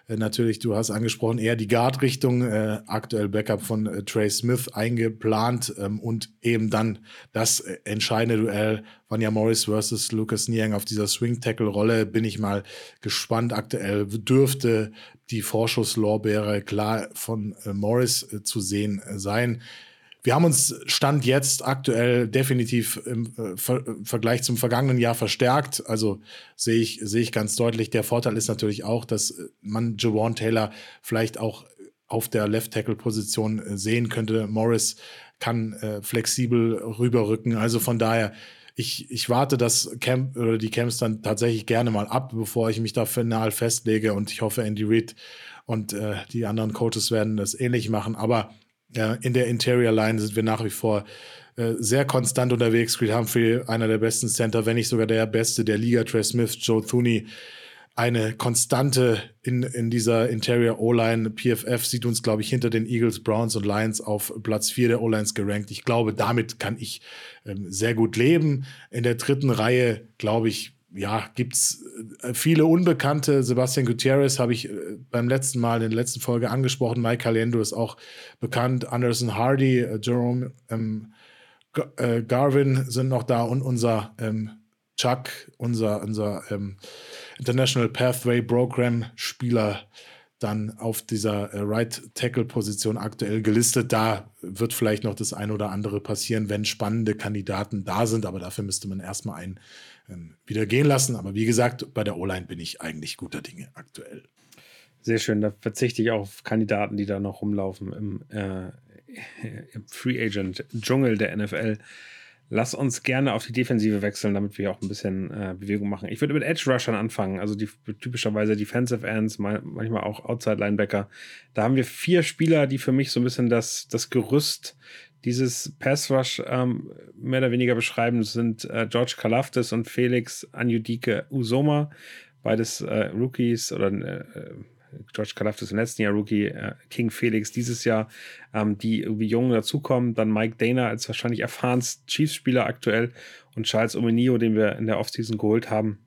äh, natürlich, du hast angesprochen, eher die Guard-Richtung, äh, aktuell Backup von äh, Trey Smith eingeplant ähm, und eben dann das äh, entscheidende Duell Vanya Morris versus Lucas Niang auf dieser Swing-Tackle-Rolle. Bin ich mal gespannt. Aktuell dürfte die Vorschusslorbeere klar von äh, Morris äh, zu sehen sein. Wir haben uns Stand jetzt aktuell definitiv im äh, Ver Vergleich zum vergangenen Jahr verstärkt. Also sehe ich, sehe ich ganz deutlich. Der Vorteil ist natürlich auch, dass man Jawan Taylor vielleicht auch auf der Left Tackle Position äh, sehen könnte. Morris kann äh, flexibel rüberrücken. Also von daher, ich, ich warte das Camp oder die Camps dann tatsächlich gerne mal ab, bevor ich mich da final festlege. Und ich hoffe, Andy Reid und äh, die anderen Coaches werden das ähnlich machen. Aber ja, in der Interior Line sind wir nach wie vor äh, sehr konstant unterwegs. Creed Humphrey, einer der besten Center, wenn nicht sogar der beste der Liga. Trey Smith, Joe Thuney, eine Konstante in, in dieser Interior O-Line. PFF sieht uns, glaube ich, hinter den Eagles, Browns und Lions auf Platz 4 der O-Lines gerankt. Ich glaube, damit kann ich ähm, sehr gut leben. In der dritten Reihe, glaube ich, ja, gibt es äh, viele Unbekannte. Sebastian Gutierrez habe ich äh, beim letzten Mal in der letzten Folge angesprochen. Mike Caliendo ist auch bekannt. Anderson Hardy, äh, Jerome ähm, äh, Garvin sind noch da und unser ähm, Chuck, unser, unser ähm, International Pathway Program Spieler dann auf dieser äh, Right Tackle Position aktuell gelistet. Da wird vielleicht noch das eine oder andere passieren, wenn spannende Kandidaten da sind, aber dafür müsste man erstmal einen wieder gehen lassen. Aber wie gesagt, bei der O-Line bin ich eigentlich guter Dinge aktuell. Sehr schön, da verzichte ich auf Kandidaten, die da noch rumlaufen im, äh, im Free Agent Dschungel der NFL. Lass uns gerne auf die Defensive wechseln, damit wir auch ein bisschen äh, Bewegung machen. Ich würde mit Edge Rushern anfangen, also die typischerweise Defensive Ends, manchmal auch Outside Linebacker. Da haben wir vier Spieler, die für mich so ein bisschen das, das Gerüst dieses Pass Rush ähm, mehr oder weniger beschreiben. Sind äh, George Kalaftis und Felix Anjudike Usoma, beides äh, Rookies oder äh, George Kalaftis im letzten Jahr Rookie, äh, King Felix dieses Jahr, ähm, die irgendwie jung dazukommen. Dann Mike Dana als wahrscheinlich erfahrenst Chiefs-Spieler aktuell und Charles Omenio, den wir in der Offseason geholt haben,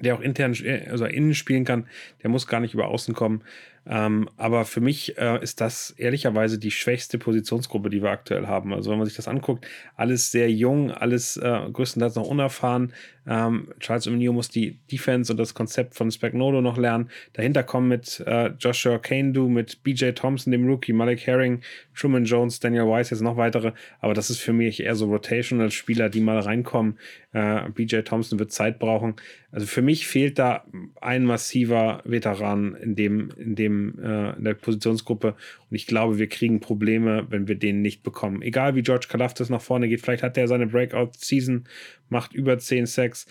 der auch intern, also innen spielen kann. Der muss gar nicht über außen kommen. Ähm, aber für mich äh, ist das ehrlicherweise die schwächste Positionsgruppe, die wir aktuell haben. Also wenn man sich das anguckt, alles sehr jung, alles äh, größtenteils noch unerfahren. Ähm, Charles O'Neill muss die Defense und das Konzept von Spagnuolo noch lernen. Dahinter kommen mit äh, Joshua Kaindu, mit BJ Thompson, dem Rookie, Malik Herring, Truman Jones, Daniel Weiss, jetzt noch weitere. Aber das ist für mich eher so Rotational-Spieler, die mal reinkommen. Äh, BJ Thompson wird Zeit brauchen. Also für mich fehlt da ein massiver Veteran in dem, in dem, äh, in der Positionsgruppe. Und ich glaube, wir kriegen Probleme, wenn wir den nicht bekommen. Egal wie George Kalafdis nach vorne geht, vielleicht hat er seine Breakout-Season, macht über 10 Sacks.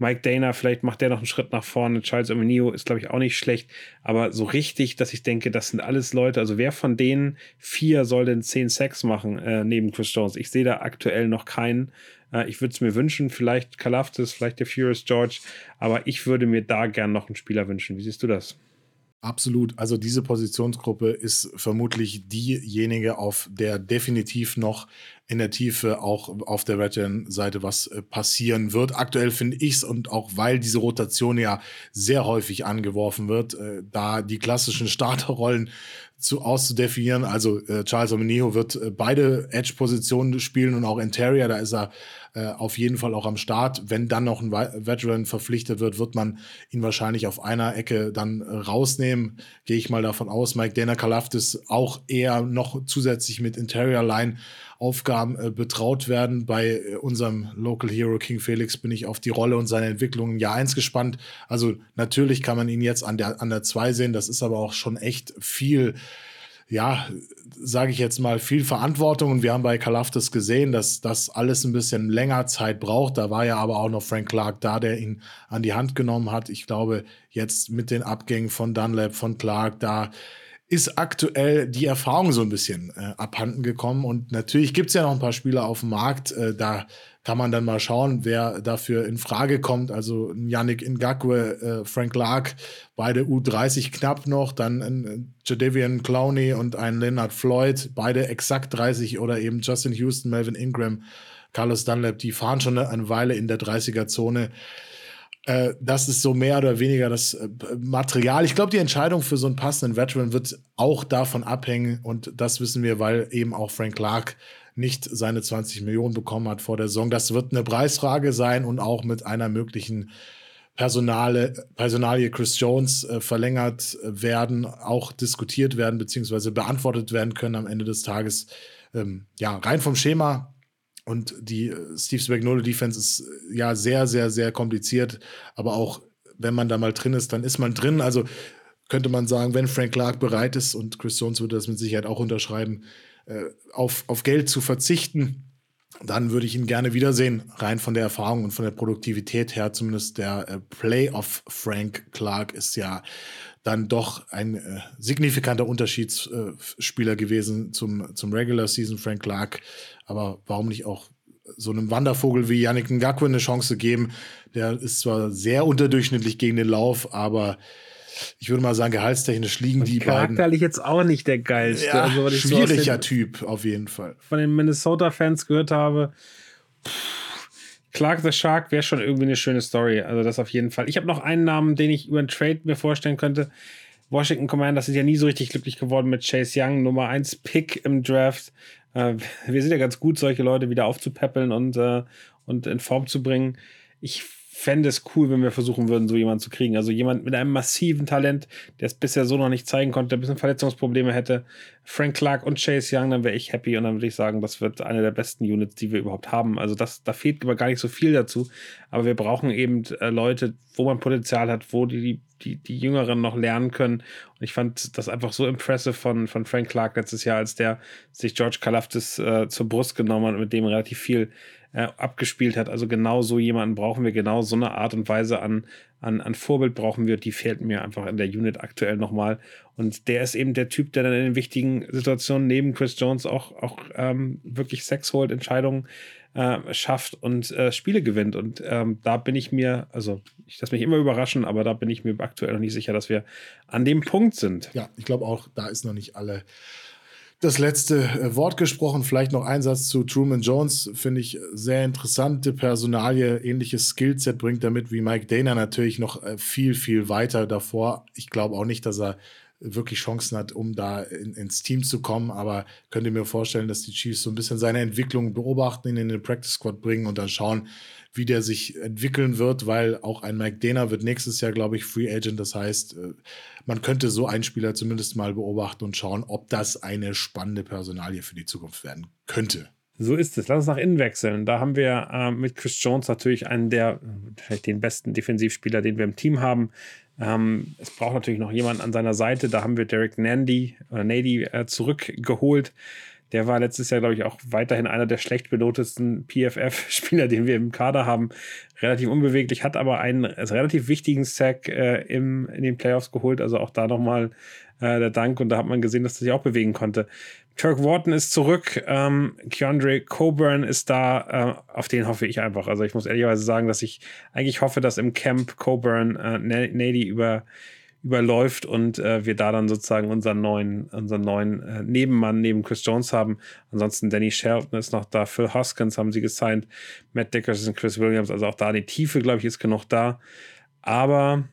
Mike Dana, vielleicht macht der noch einen Schritt nach vorne. Charles Omenio ist, glaube ich, auch nicht schlecht. Aber so richtig, dass ich denke, das sind alles Leute. Also wer von denen vier soll denn 10 Sacks machen äh, neben Chris Jones? Ich sehe da aktuell noch keinen. Äh, ich würde es mir wünschen, vielleicht Kalaftis, vielleicht der Furious George. Aber ich würde mir da gern noch einen Spieler wünschen. Wie siehst du das? Absolut. Also diese Positionsgruppe ist vermutlich diejenige, auf der definitiv noch in der Tiefe auch auf der Veteran-Seite was äh, passieren wird. Aktuell finde ich es und auch weil diese Rotation ja sehr häufig angeworfen wird, äh, da die klassischen Starterrollen zu auszudefinieren. Also äh, Charles Omenio wird äh, beide Edge-Positionen spielen und auch Interior, da ist er äh, auf jeden Fall auch am Start. Wenn dann noch ein Veteran verpflichtet wird, wird man ihn wahrscheinlich auf einer Ecke dann äh, rausnehmen. Gehe ich mal davon aus. Mike Dana Kalafdis auch eher noch zusätzlich mit Interior Line Aufgaben äh, betraut werden. Bei äh, unserem Local Hero King Felix bin ich auf die Rolle und seine Entwicklung im Jahr 1 gespannt. Also natürlich kann man ihn jetzt an der, an der 2 sehen. Das ist aber auch schon echt viel ja, sage ich jetzt mal, viel Verantwortung. Und wir haben bei Kalaftis gesehen, dass das alles ein bisschen länger Zeit braucht. Da war ja aber auch noch Frank Clark da, der ihn an die Hand genommen hat. Ich glaube, jetzt mit den Abgängen von Dunlap, von Clark, da ist aktuell die Erfahrung so ein bisschen äh, abhanden gekommen. Und natürlich gibt es ja noch ein paar Spieler auf dem Markt. Äh, da kann man dann mal schauen, wer dafür in Frage kommt. Also Yannick Ngakwe, äh, Frank Clark, beide U30 knapp noch. Dann ein Jadavian Clowney und ein Leonard Floyd, beide exakt 30 oder eben Justin Houston, Melvin Ingram, Carlos Dunlap. Die fahren schon eine Weile in der 30er-Zone. Äh, das ist so mehr oder weniger das äh, Material. Ich glaube, die Entscheidung für so einen passenden Veteran wird auch davon abhängen. Und das wissen wir, weil eben auch Frank Clark nicht seine 20 Millionen bekommen hat vor der Saison. Das wird eine Preisfrage sein und auch mit einer möglichen Personale, Personalie Chris Jones äh, verlängert werden, auch diskutiert werden, beziehungsweise beantwortet werden können am Ende des Tages. Ähm, ja, rein vom Schema und die äh, Steve Spagnuolo Defense ist äh, ja sehr, sehr, sehr kompliziert. Aber auch wenn man da mal drin ist, dann ist man drin. Also könnte man sagen, wenn Frank Clark bereit ist und Chris Jones würde das mit Sicherheit auch unterschreiben, äh, auf, auf Geld zu verzichten, dann würde ich ihn gerne wiedersehen, rein von der Erfahrung und von der Produktivität her. Zumindest der äh, Playoff Frank Clark ist ja dann doch ein äh, signifikanter Unterschiedsspieler gewesen zum, zum Regular Season Frank Clark. Aber warum nicht auch so einem Wandervogel wie Yannick Ngakwe eine Chance geben? Der ist zwar sehr unterdurchschnittlich gegen den Lauf, aber ich würde mal sagen, gehaltstechnisch liegen die beiden. Charakterlich jetzt auch nicht der geilste. Ja, also, schwieriger so Typ, auf jeden Fall. Von den Minnesota-Fans gehört habe. Clark the Shark wäre schon irgendwie eine schöne Story. Also, das auf jeden Fall. Ich habe noch einen Namen, den ich über einen Trade mir vorstellen könnte. Washington Commanders sind ja nie so richtig glücklich geworden mit Chase Young, Nummer 1 Pick im Draft. Äh, wir sind ja ganz gut, solche Leute wieder aufzupäppeln und, äh, und in Form zu bringen. Ich fände es cool, wenn wir versuchen würden, so jemanden zu kriegen. Also jemand mit einem massiven Talent, der es bisher so noch nicht zeigen konnte, der ein bisschen Verletzungsprobleme hätte. Frank Clark und Chase Young, dann wäre ich happy und dann würde ich sagen, das wird eine der besten Units, die wir überhaupt haben. Also das, da fehlt aber gar nicht so viel dazu. Aber wir brauchen eben äh, Leute, wo man Potenzial hat, wo die, die, die Jüngeren noch lernen können. Und ich fand das einfach so impressive von, von Frank Clark letztes Jahr, als der sich George Kalafdis äh, zur Brust genommen hat und mit dem relativ viel äh, abgespielt hat. Also genau so jemanden brauchen wir, genau so eine Art und Weise an, an, an Vorbild brauchen wir. Die fehlt mir einfach in der Unit aktuell nochmal. Und der ist eben der Typ, der dann in den wichtigen Situationen neben Chris Jones auch, auch ähm, wirklich Sex holt, Entscheidungen äh, schafft und äh, Spiele gewinnt. Und ähm, da bin ich mir, also ich lasse mich immer überraschen, aber da bin ich mir aktuell noch nicht sicher, dass wir an dem Punkt sind. Ja, ich glaube auch, da ist noch nicht alle das letzte äh, Wort gesprochen. Vielleicht noch ein Satz zu Truman Jones. Finde ich sehr interessante Personalie. Ähnliches Skillset bringt er mit wie Mike Dana natürlich noch äh, viel, viel weiter davor. Ich glaube auch nicht, dass er wirklich Chancen hat, um da in, ins Team zu kommen. Aber könnte mir vorstellen, dass die Chiefs so ein bisschen seine Entwicklung beobachten, ihn in den Practice Squad bringen und dann schauen, wie der sich entwickeln wird, weil auch ein Mike Dana wird nächstes Jahr, glaube ich, Free Agent. Das heißt, äh, man könnte so einen Spieler zumindest mal beobachten und schauen, ob das eine spannende Personalie für die Zukunft werden könnte. So ist es. Lass uns nach innen wechseln. Da haben wir äh, mit Chris Jones natürlich einen der, vielleicht den besten Defensivspieler, den wir im Team haben. Ähm, es braucht natürlich noch jemanden an seiner Seite. Da haben wir Derek Nandy oder Nady äh, zurückgeholt. Der war letztes Jahr, glaube ich, auch weiterhin einer der schlecht benotetsten PFF-Spieler, den wir im Kader haben. Relativ unbeweglich, hat aber einen also relativ wichtigen Sack äh, im, in den Playoffs geholt. Also auch da nochmal äh, der Dank. Und da hat man gesehen, dass er sich auch bewegen konnte. Turk Wharton ist zurück. Ähm, Keandre Coburn ist da. Äh, auf den hoffe ich einfach. Also ich muss ehrlicherweise sagen, dass ich eigentlich hoffe, dass im Camp Coburn äh, Nady über überläuft und äh, wir da dann sozusagen unseren neuen, unseren neuen äh, Nebenmann neben Chris Jones haben. Ansonsten Danny Shelton ist noch da, Phil Hoskins haben sie gesigned, Matt Dickerson, Chris Williams, also auch da die Tiefe, glaube ich, ist genug da. Aber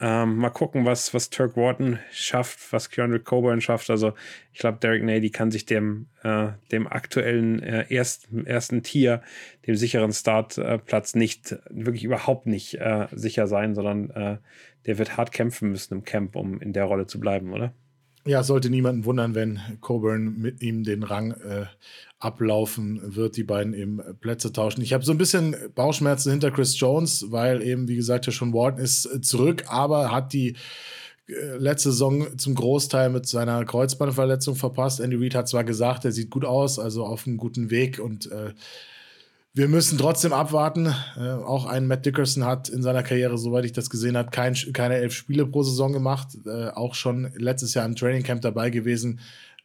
ähm, mal gucken, was, was Turk Wharton schafft, was Keandre Coburn schafft. Also ich glaube, Derek Nady kann sich dem, äh, dem aktuellen äh, ersten, ersten Tier, dem sicheren Startplatz äh, nicht, wirklich überhaupt nicht äh, sicher sein, sondern äh, der wird hart kämpfen müssen im Camp, um in der Rolle zu bleiben, oder? Ja, sollte niemanden wundern, wenn Coburn mit ihm den Rang äh, ablaufen wird, die beiden eben Plätze tauschen. Ich habe so ein bisschen Bauchschmerzen hinter Chris Jones, weil eben, wie gesagt, ja schon Warden ist äh, zurück, aber hat die äh, letzte Saison zum Großteil mit seiner Kreuzbandverletzung verpasst. Andy Reid hat zwar gesagt, er sieht gut aus, also auf einem guten Weg und äh, wir müssen trotzdem abwarten. Äh, auch ein Matt Dickerson hat in seiner Karriere, soweit ich das gesehen habe, kein, keine elf Spiele pro Saison gemacht. Äh, auch schon letztes Jahr im Training Camp dabei gewesen,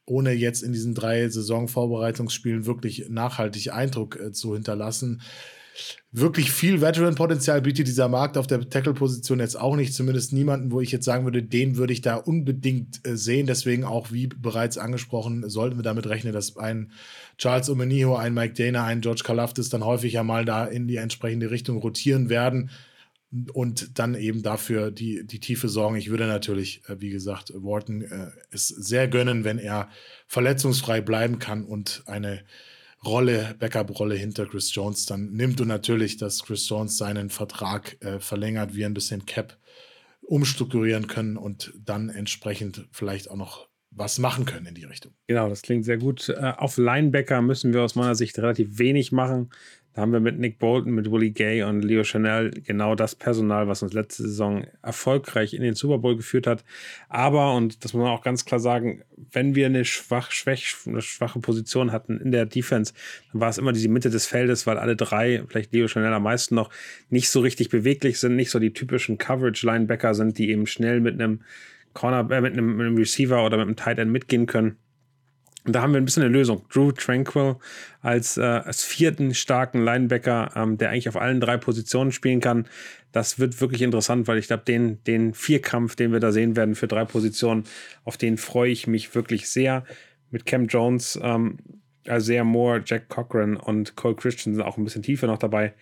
ohne jetzt in diesen drei Saisonvorbereitungsspielen wirklich nachhaltig Eindruck äh, zu hinterlassen wirklich viel Veteran-Potenzial bietet dieser Markt auf der Tackle-Position jetzt auch nicht. Zumindest niemanden, wo ich jetzt sagen würde, den würde ich da unbedingt äh, sehen. Deswegen auch, wie bereits angesprochen, sollten wir damit rechnen, dass ein Charles Omeniho, ein Mike Dana, ein George Kalafdis dann häufig ja mal da in die entsprechende Richtung rotieren werden und dann eben dafür die, die Tiefe sorgen. Ich würde natürlich, äh, wie gesagt, Wharton äh, es sehr gönnen, wenn er verletzungsfrei bleiben kann und eine Rolle, Backup-Rolle hinter Chris Jones dann nimmt und natürlich, dass Chris Jones seinen Vertrag äh, verlängert, wir ein bisschen Cap umstrukturieren können und dann entsprechend vielleicht auch noch was machen können in die Richtung. Genau, das klingt sehr gut. Äh, auf Linebacker müssen wir aus meiner Sicht relativ wenig machen. Da haben wir mit Nick Bolton, mit Willie Gay und Leo Chanel genau das Personal, was uns letzte Saison erfolgreich in den Super Bowl geführt hat. Aber, und das muss man auch ganz klar sagen, wenn wir eine, schwach, schwach, eine schwache Position hatten in der Defense, dann war es immer diese Mitte des Feldes, weil alle drei, vielleicht Leo Chanel am meisten noch, nicht so richtig beweglich sind, nicht so die typischen Coverage-Linebacker sind, die eben schnell mit einem Corner, äh, mit, einem, mit einem Receiver oder mit einem Tight End mitgehen können. Und da haben wir ein bisschen eine Lösung. Drew Tranquil als, äh, als vierten starken Linebacker, ähm, der eigentlich auf allen drei Positionen spielen kann. Das wird wirklich interessant, weil ich glaube, den, den Vierkampf, den wir da sehen werden für drei Positionen, auf den freue ich mich wirklich sehr. Mit Cam Jones, ähm, Isaiah Moore, Jack Cochran und Cole Christian sind auch ein bisschen tiefer noch dabei.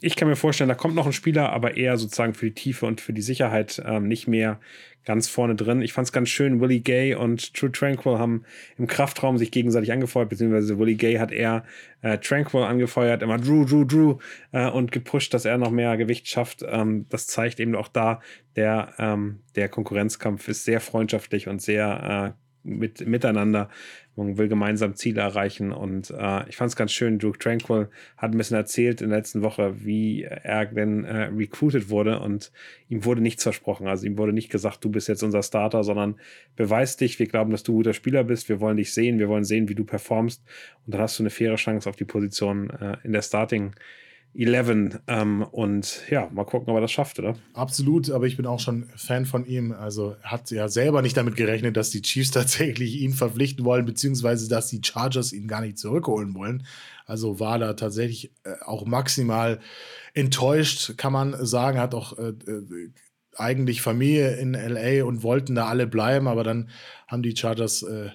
Ich kann mir vorstellen, da kommt noch ein Spieler, aber eher sozusagen für die Tiefe und für die Sicherheit, ähm, nicht mehr ganz vorne drin. Ich fand es ganz schön, Willie Gay und True Tranquil haben im Kraftraum sich gegenseitig angefeuert, beziehungsweise Willie Gay hat eher äh, Tranquil angefeuert, immer Drew, Drew, Drew äh, und gepusht, dass er noch mehr Gewicht schafft. Ähm, das zeigt eben auch da, der, ähm, der Konkurrenzkampf ist sehr freundschaftlich und sehr äh, mit, miteinander. Man will gemeinsam Ziele erreichen und äh, ich fand es ganz schön. Duke Tranquil hat ein bisschen erzählt in der letzten Woche, wie er denn äh, recruited wurde und ihm wurde nichts versprochen. Also ihm wurde nicht gesagt, du bist jetzt unser Starter, sondern beweis dich, wir glauben, dass du ein guter Spieler bist, wir wollen dich sehen, wir wollen sehen, wie du performst und dann hast du eine faire Chance auf die Position äh, in der Starting 11. Ähm, und ja, mal gucken, ob er das schafft, oder? Absolut, aber ich bin auch schon Fan von ihm. Also hat ja selber nicht damit gerechnet, dass die Chiefs tatsächlich ihn verpflichten wollen, beziehungsweise dass die Chargers ihn gar nicht zurückholen wollen. Also war da tatsächlich äh, auch maximal enttäuscht, kann man sagen. Hat auch äh, äh eigentlich Familie in LA und wollten da alle bleiben, aber dann haben die Chargers äh,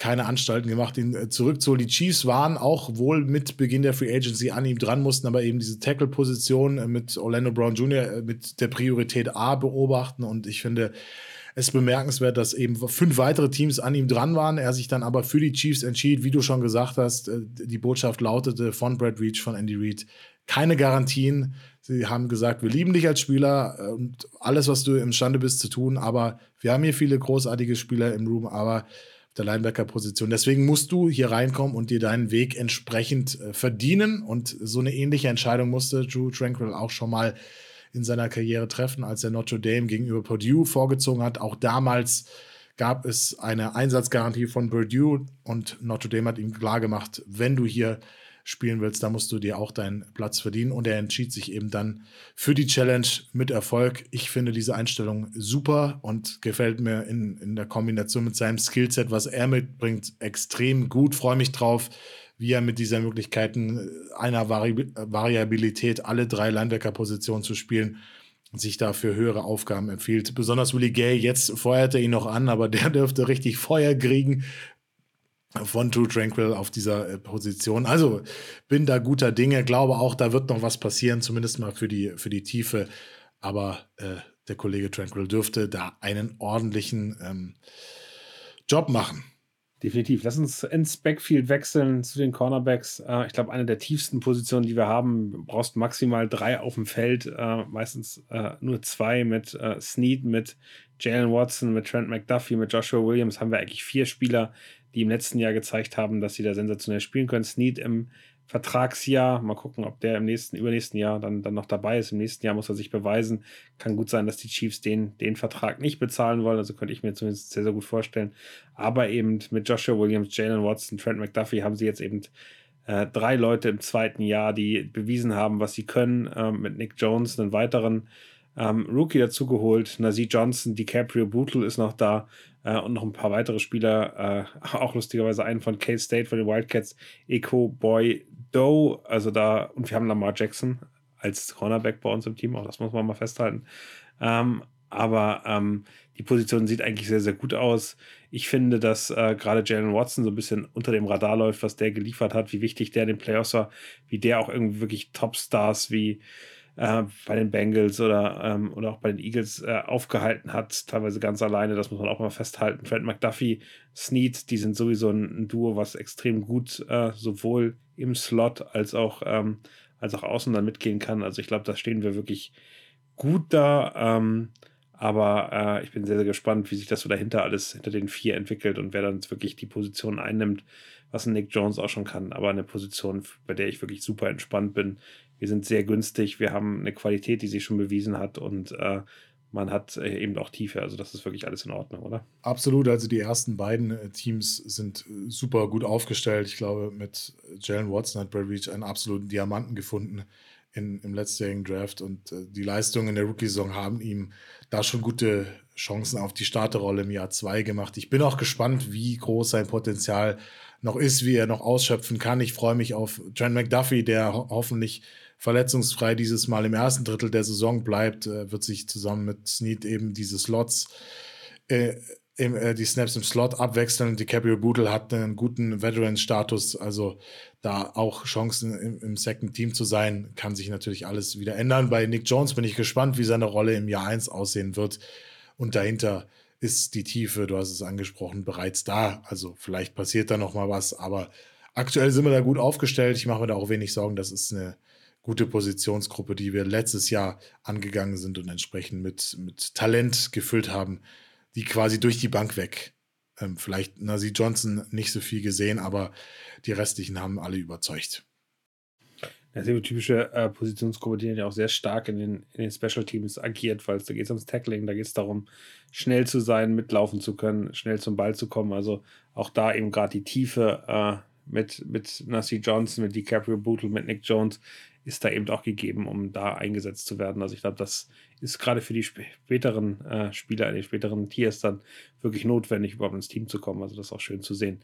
keine Anstalten gemacht, ihn äh, zurückzuholen. Die Chiefs waren auch wohl mit Beginn der Free Agency an ihm dran, mussten aber eben diese Tackle-Position äh, mit Orlando Brown Jr. Äh, mit der Priorität A beobachten und ich finde es bemerkenswert, dass eben fünf weitere Teams an ihm dran waren. Er sich dann aber für die Chiefs entschied, wie du schon gesagt hast. Die Botschaft lautete von Brad Reach, von Andy Reid, keine Garantien. Sie haben gesagt, wir lieben dich als Spieler und alles, was du imstande bist zu tun, aber wir haben hier viele großartige Spieler im Room, aber der Linebacker-Position. Deswegen musst du hier reinkommen und dir deinen Weg entsprechend äh, verdienen. Und so eine ähnliche Entscheidung musste Drew Tranquil auch schon mal in seiner Karriere treffen, als er Notre Dame gegenüber Purdue vorgezogen hat. Auch damals gab es eine Einsatzgarantie von Purdue und Notre Dame hat ihm klargemacht, wenn du hier spielen willst, da musst du dir auch deinen Platz verdienen. Und er entschied sich eben dann für die Challenge mit Erfolg. Ich finde diese Einstellung super und gefällt mir in, in der Kombination mit seinem Skillset, was er mitbringt, extrem gut. Freue mich drauf, wie er mit dieser Möglichkeiten einer Vari Variabilität alle drei Linebacker-Positionen zu spielen sich da für höhere Aufgaben empfiehlt. Besonders Willie Gay, jetzt feuert er ihn noch an, aber der dürfte richtig Feuer kriegen von Drew Tranquil auf dieser äh, Position. Also bin da guter Dinge, glaube auch, da wird noch was passieren, zumindest mal für die, für die Tiefe. Aber äh, der Kollege Tranquil dürfte da einen ordentlichen ähm, Job machen. Definitiv. Lass uns ins Backfield wechseln zu den Cornerbacks. Äh, ich glaube, eine der tiefsten Positionen, die wir haben, brauchst maximal drei auf dem Feld, äh, meistens äh, nur zwei mit äh, Snead, mit Jalen Watson, mit Trent McDuffie, mit Joshua Williams haben wir eigentlich vier Spieler, die im letzten Jahr gezeigt haben, dass sie da sensationell spielen können. Snead im Vertragsjahr, mal gucken, ob der im nächsten, übernächsten Jahr dann, dann noch dabei ist. Im nächsten Jahr muss er sich beweisen. Kann gut sein, dass die Chiefs den, den Vertrag nicht bezahlen wollen. Also könnte ich mir zumindest sehr, sehr gut vorstellen. Aber eben mit Joshua Williams, Jalen Watson, Trent McDuffie haben sie jetzt eben äh, drei Leute im zweiten Jahr, die bewiesen haben, was sie können. Äh, mit Nick Jones, einen weiteren ähm, Rookie dazugeholt. Nazi Johnson, DiCaprio Bootle ist noch da äh, und noch ein paar weitere Spieler. Äh, auch lustigerweise einen von K-State von den Wildcats, Eco Boy Doe. Also da, und wir haben Lamar Jackson als Cornerback bei uns im Team, auch das muss man mal festhalten. Ähm, aber ähm, die Position sieht eigentlich sehr, sehr gut aus. Ich finde, dass äh, gerade Jalen Watson so ein bisschen unter dem Radar läuft, was der geliefert hat, wie wichtig der in den Playoffs war, wie der auch irgendwie wirklich Topstars wie äh, bei den Bengals oder, ähm, oder auch bei den Eagles äh, aufgehalten hat, teilweise ganz alleine, das muss man auch mal festhalten. Fred McDuffie, Snead, die sind sowieso ein, Duo, was extrem gut äh, sowohl im Slot als auch, ähm, als auch außen dann mitgehen kann. Also ich glaube, da stehen wir wirklich gut da. Ähm, aber äh, ich bin sehr, sehr gespannt, wie sich das so dahinter alles hinter den vier entwickelt und wer dann wirklich die Position einnimmt, was Nick Jones auch schon kann. Aber eine Position, bei der ich wirklich super entspannt bin. Wir sind sehr günstig, wir haben eine Qualität, die sich schon bewiesen hat und äh, man hat äh, eben auch Tiefe. Also das ist wirklich alles in Ordnung, oder? Absolut. Also die ersten beiden äh, Teams sind äh, super gut aufgestellt. Ich glaube, mit Jalen Watson hat Brad Reach einen absoluten Diamanten gefunden in, im letztjährigen Draft und die Leistungen in der Rookie-Saison haben ihm da schon gute Chancen auf die Starterrolle im Jahr 2 gemacht. Ich bin auch gespannt, wie groß sein Potenzial noch ist, wie er noch ausschöpfen kann. Ich freue mich auf Trent McDuffie, der ho hoffentlich verletzungsfrei dieses Mal im ersten Drittel der Saison bleibt, äh, wird sich zusammen mit Snead eben diese Slots äh, im, äh, die Snaps im Slot abwechseln. DiCaprio Boodle hat einen guten Veteran-Status, also da auch Chancen im, im, Second Team zu sein, kann sich natürlich alles wieder ändern. Bei Nick Jones bin ich gespannt, wie seine Rolle im Jahr 1 aussehen wird. Und dahinter ist die Tiefe, du hast es angesprochen, bereits da. Also vielleicht passiert da noch mal was, aber aktuell sind wir da gut aufgestellt. Ich mache mir da auch wenig Sorgen. Das ist eine gute Positionsgruppe, die wir letztes Jahr angegangen sind und entsprechend mit, mit Talent gefüllt haben die quasi durch die Bank weg. Ähm, vielleicht Nazi Johnson nicht so viel gesehen, aber die restlichen haben alle überzeugt. Eine typische äh, Positionsgruppe, die ja auch sehr stark in den, in den Special Teams agiert, weil da geht es ums Tackling, da geht es darum, schnell zu sein, mitlaufen zu können, schnell zum Ball zu kommen. Also auch da eben gerade die Tiefe äh, mit, mit Nassi Johnson, mit DiCaprio Bootle, mit Nick Jones ist da eben auch gegeben, um da eingesetzt zu werden. Also ich glaube, das ist gerade für die späteren äh, Spieler den späteren Tiers dann wirklich notwendig, überhaupt ins Team zu kommen. Also das ist auch schön zu sehen.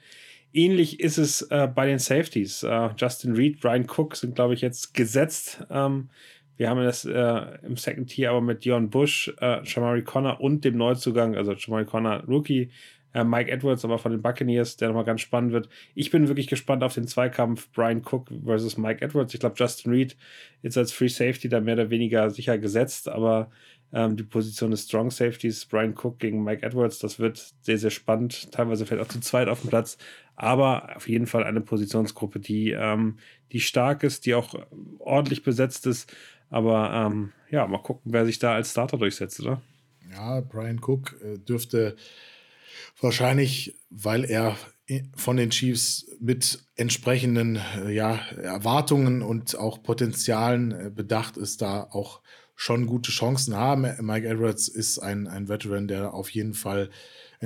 Ähnlich ist es äh, bei den Safeties. Äh, Justin Reed, Brian Cook sind, glaube ich, jetzt gesetzt. Ähm, wir haben das äh, im Second Tier aber mit Dion Bush, äh, Shamari Connor und dem Neuzugang, also Shamari Connor Rookie, äh, Mike Edwards, aber von den Buccaneers, der nochmal ganz spannend wird. Ich bin wirklich gespannt auf den Zweikampf Brian Cook versus Mike Edwards. Ich glaube, Justin Reed ist als Free Safety da mehr oder weniger sicher gesetzt, aber ähm, die Position des Strong Safeties, Brian Cook gegen Mike Edwards, das wird sehr, sehr spannend. Teilweise fällt auch zu zweit auf den Platz, aber auf jeden Fall eine Positionsgruppe, die, ähm, die stark ist, die auch ordentlich besetzt ist. Aber ähm, ja, mal gucken, wer sich da als Starter durchsetzt, oder? Ja, Brian Cook äh, dürfte Wahrscheinlich, weil er von den Chiefs mit entsprechenden äh, ja, Erwartungen und auch Potenzialen äh, bedacht ist, da auch schon gute Chancen haben. Mike Edwards ist ein, ein Veteran, der auf jeden Fall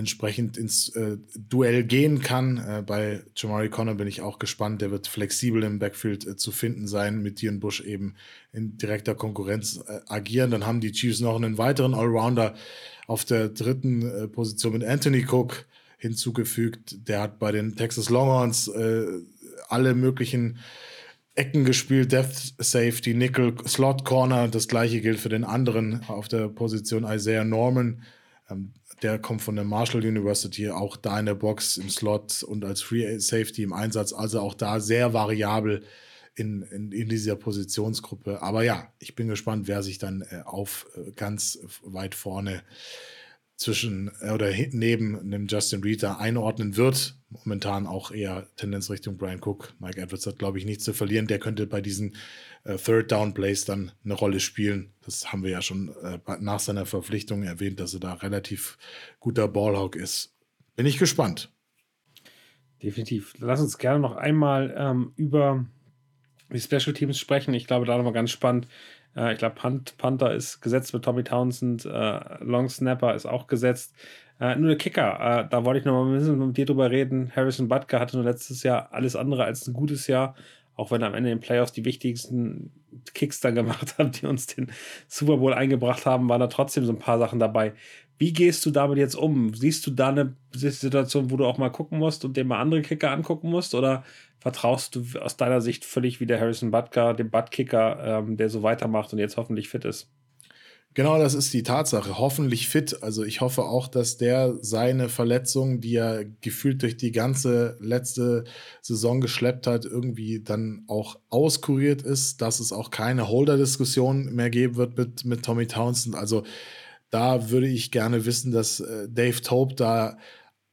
entsprechend ins äh, Duell gehen kann. Äh, bei Jamari Connor bin ich auch gespannt. Der wird flexibel im Backfield äh, zu finden sein, mit Dion Bush eben in direkter Konkurrenz äh, agieren. Dann haben die Chiefs noch einen weiteren Allrounder auf der dritten äh, Position mit Anthony Cook hinzugefügt. Der hat bei den Texas Longhorns äh, alle möglichen Ecken gespielt, Death Safety, Nickel, Slot Corner. Das gleiche gilt für den anderen auf der Position Isaiah Norman. Ähm, der kommt von der Marshall University, auch da in der Box im Slot und als Free Safety im Einsatz. Also auch da sehr variabel in, in, in dieser Positionsgruppe. Aber ja, ich bin gespannt, wer sich dann äh, auf äh, ganz weit vorne zwischen äh, oder neben einem Justin Reader einordnen wird. Momentan auch eher Tendenz Richtung Brian Cook. Mike Edwards hat, glaube ich, nichts zu verlieren. Der könnte bei diesen äh, Third Down Plays dann eine Rolle spielen. Das haben wir ja schon äh, nach seiner Verpflichtung erwähnt, dass er da relativ guter Ballhawk ist. Bin ich gespannt. Definitiv. Lass uns gerne noch einmal ähm, über die Special Teams sprechen. Ich glaube, da nochmal ganz spannend. Äh, ich glaube, Panther ist gesetzt mit Tommy Townsend, äh, Long Snapper ist auch gesetzt. Äh, nur der Kicker, äh, da wollte ich noch mal ein bisschen mit dir drüber reden. Harrison Butker hatte nur letztes Jahr alles andere als ein gutes Jahr, auch wenn er am Ende in den Playoffs die wichtigsten Kicks dann gemacht hat, die uns den Super Bowl eingebracht haben, waren da trotzdem so ein paar Sachen dabei. Wie gehst du damit jetzt um? Siehst du da eine Situation, wo du auch mal gucken musst und dir mal andere Kicker angucken musst? Oder vertraust du aus deiner Sicht völlig wie der Harrison Butker, dem Buttkicker, ähm, der so weitermacht und jetzt hoffentlich fit ist? Genau, das ist die Tatsache. Hoffentlich fit. Also ich hoffe auch, dass der seine Verletzung, die er gefühlt durch die ganze letzte Saison geschleppt hat, irgendwie dann auch auskuriert ist, dass es auch keine Holder-Diskussion mehr geben wird mit, mit Tommy Townsend. Also da würde ich gerne wissen, dass äh, Dave Tope da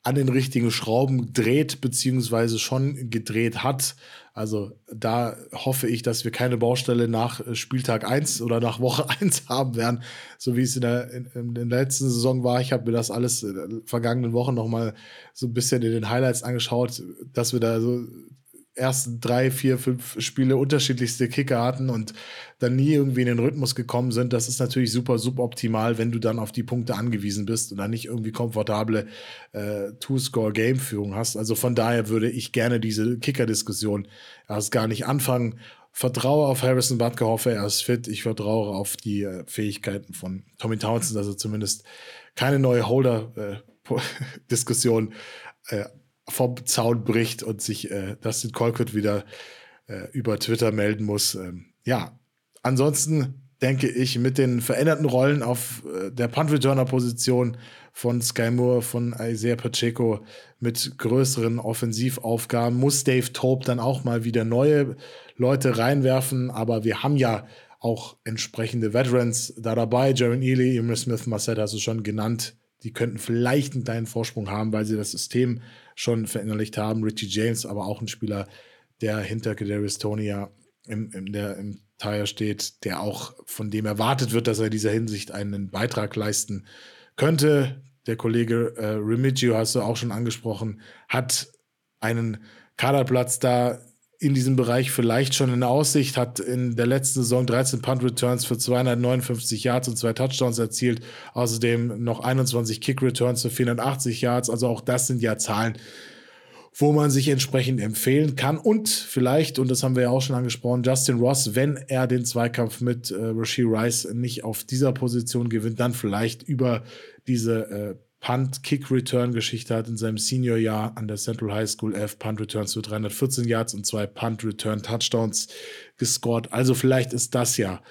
an den richtigen Schrauben dreht, beziehungsweise schon gedreht hat. Also da hoffe ich, dass wir keine Baustelle nach äh, Spieltag 1 oder nach Woche 1 haben werden, so wie es in der, in, in der letzten Saison war. Ich habe mir das alles in den vergangenen Wochen noch mal so ein bisschen in den Highlights angeschaut, dass wir da so ersten drei, vier, fünf Spiele unterschiedlichste Kicker hatten und dann nie irgendwie in den Rhythmus gekommen sind. Das ist natürlich super suboptimal, wenn du dann auf die Punkte angewiesen bist und dann nicht irgendwie komfortable äh, Two-Score-Game-Führung hast. Also von daher würde ich gerne diese Kicker-Diskussion erst gar nicht anfangen. Vertraue auf Harrison Butker, hoffe er ist fit. Ich vertraue auf die äh, Fähigkeiten von Tommy Townsend, er zumindest keine neue Holder-Diskussion äh, vom Zaun bricht und sich äh, Dustin Colquitt wieder äh, über Twitter melden muss. Ähm, ja, ansonsten denke ich, mit den veränderten Rollen auf äh, der Punt-Returner-Position von Sky Moore, von Isaiah Pacheco mit größeren Offensivaufgaben muss Dave Tope dann auch mal wieder neue Leute reinwerfen. Aber wir haben ja auch entsprechende Veterans da dabei. Jaron Ely, Emil Smith, Marcel hast du schon genannt. Die könnten vielleicht einen kleinen Vorsprung haben, weil sie das System schon verinnerlicht haben. Richie James, aber auch ein Spieler, der hinter Kadarius Tony ja im, im, der, im Tire steht, der auch von dem erwartet wird, dass er in dieser Hinsicht einen Beitrag leisten könnte. Der Kollege äh, Remigio, hast du auch schon angesprochen, hat einen Kaderplatz da in diesem Bereich vielleicht schon in Aussicht, hat in der letzten Saison 13 Punt Returns für 259 Yards und zwei Touchdowns erzielt, außerdem noch 21 Kick Returns für 480 Yards, also auch das sind ja Zahlen, wo man sich entsprechend empfehlen kann. Und vielleicht, und das haben wir ja auch schon angesprochen, Justin Ross, wenn er den Zweikampf mit äh, Rasheed Rice nicht auf dieser Position gewinnt, dann vielleicht über diese äh, Punt-Kick-Return-Geschichte hat in seinem Senior-Jahr an der Central High School elf Punt-Returns für 314 Yards und zwei Punt-Return-Touchdowns gescored. Also vielleicht ist das ja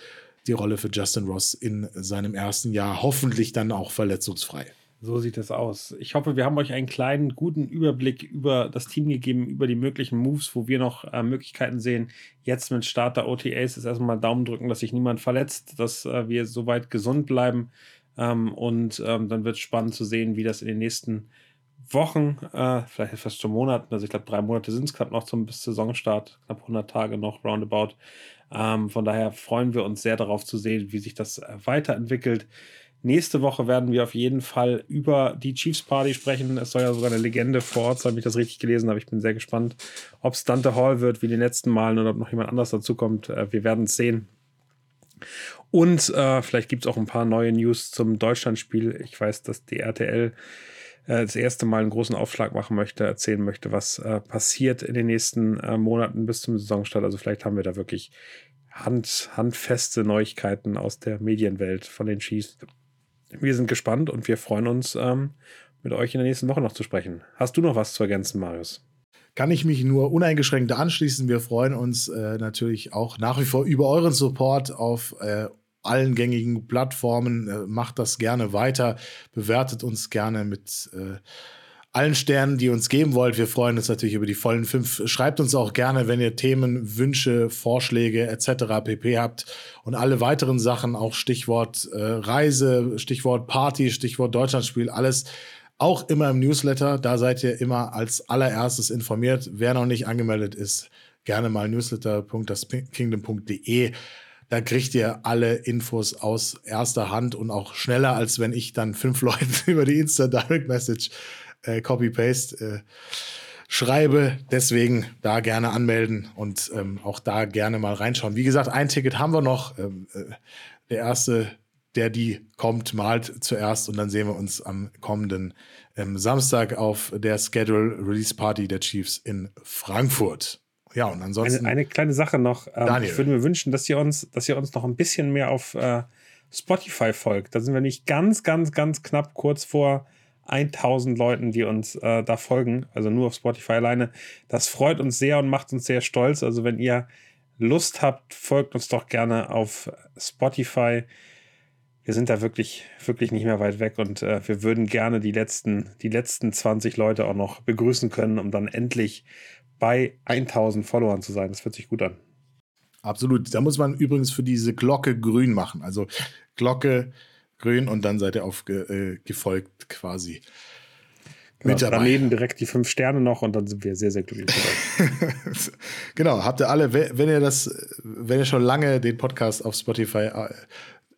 die Rolle für Justin Ross in seinem ersten Jahr, hoffentlich dann auch verletzungsfrei. So sieht es aus. Ich hoffe, wir haben euch einen kleinen, guten Überblick über das Team gegeben, über die möglichen Moves, wo wir noch äh, Möglichkeiten sehen. Jetzt mit Start der OTAs ist erstmal Daumen drücken, dass sich niemand verletzt, dass äh, wir soweit gesund bleiben. Ähm, und ähm, dann wird es spannend zu sehen, wie das in den nächsten Wochen, äh, vielleicht fast schon Monaten, also ich glaube drei Monate sind es knapp noch zum bis Saisonstart, knapp 100 Tage noch roundabout. Ähm, von daher freuen wir uns sehr darauf zu sehen, wie sich das äh, weiterentwickelt. Nächste Woche werden wir auf jeden Fall über die Chiefs Party sprechen. Es soll ja sogar eine Legende vor Ort sein, wenn ich das richtig gelesen habe. Ich bin sehr gespannt, ob es Dante Hall wird wie die letzten Malen oder ob noch jemand anders dazukommt. Äh, wir werden es sehen. Und äh, vielleicht gibt es auch ein paar neue News zum Deutschlandspiel. Ich weiß, dass die RTL äh, das erste Mal einen großen Aufschlag machen möchte, erzählen möchte, was äh, passiert in den nächsten äh, Monaten bis zum Saisonstart. Also vielleicht haben wir da wirklich hand, handfeste Neuigkeiten aus der Medienwelt von den Chiefs. Wir sind gespannt und wir freuen uns, ähm, mit euch in der nächsten Woche noch zu sprechen. Hast du noch was zu ergänzen, Marius? kann ich mich nur uneingeschränkt anschließen. Wir freuen uns äh, natürlich auch nach wie vor über euren Support auf äh, allen gängigen Plattformen. Äh, macht das gerne weiter, bewertet uns gerne mit äh, allen Sternen, die ihr uns geben wollt. Wir freuen uns natürlich über die vollen fünf. Schreibt uns auch gerne, wenn ihr Themen, Wünsche, Vorschläge etc. pp habt und alle weiteren Sachen, auch Stichwort äh, Reise, Stichwort Party, Stichwort Deutschlandspiel, alles auch immer im Newsletter. Da seid ihr immer als allererstes informiert. Wer noch nicht angemeldet ist, gerne mal newsletter.daskingdom.de. Da kriegt ihr alle Infos aus erster Hand und auch schneller, als wenn ich dann fünf Leuten über die Insta Direct Message äh, Copy-Paste äh, schreibe. Deswegen da gerne anmelden und ähm, auch da gerne mal reinschauen. Wie gesagt, ein Ticket haben wir noch. Ähm, äh, der erste der die kommt, malt zuerst und dann sehen wir uns am kommenden ähm, Samstag auf der Schedule Release Party der Chiefs in Frankfurt. Ja, und ansonsten. Eine, eine kleine Sache noch. Ähm, ich würde mir wünschen, dass ihr uns, dass ihr uns noch ein bisschen mehr auf äh, Spotify folgt. Da sind wir nicht ganz, ganz, ganz knapp kurz vor 1000 Leuten, die uns äh, da folgen. Also nur auf Spotify alleine. Das freut uns sehr und macht uns sehr stolz. Also wenn ihr Lust habt, folgt uns doch gerne auf Spotify. Wir sind da wirklich, wirklich nicht mehr weit weg und äh, wir würden gerne die letzten, die letzten 20 Leute auch noch begrüßen können, um dann endlich bei 1000 Followern zu sein. Das fühlt sich gut an. Absolut. Da muss man übrigens für diese Glocke grün machen. Also Glocke grün und dann seid ihr aufgefolgt äh, quasi. Genau, daneben direkt die fünf Sterne noch und dann sind wir sehr, sehr glücklich genau, habt ihr alle, wenn ihr das, wenn ihr schon lange den Podcast auf Spotify äh,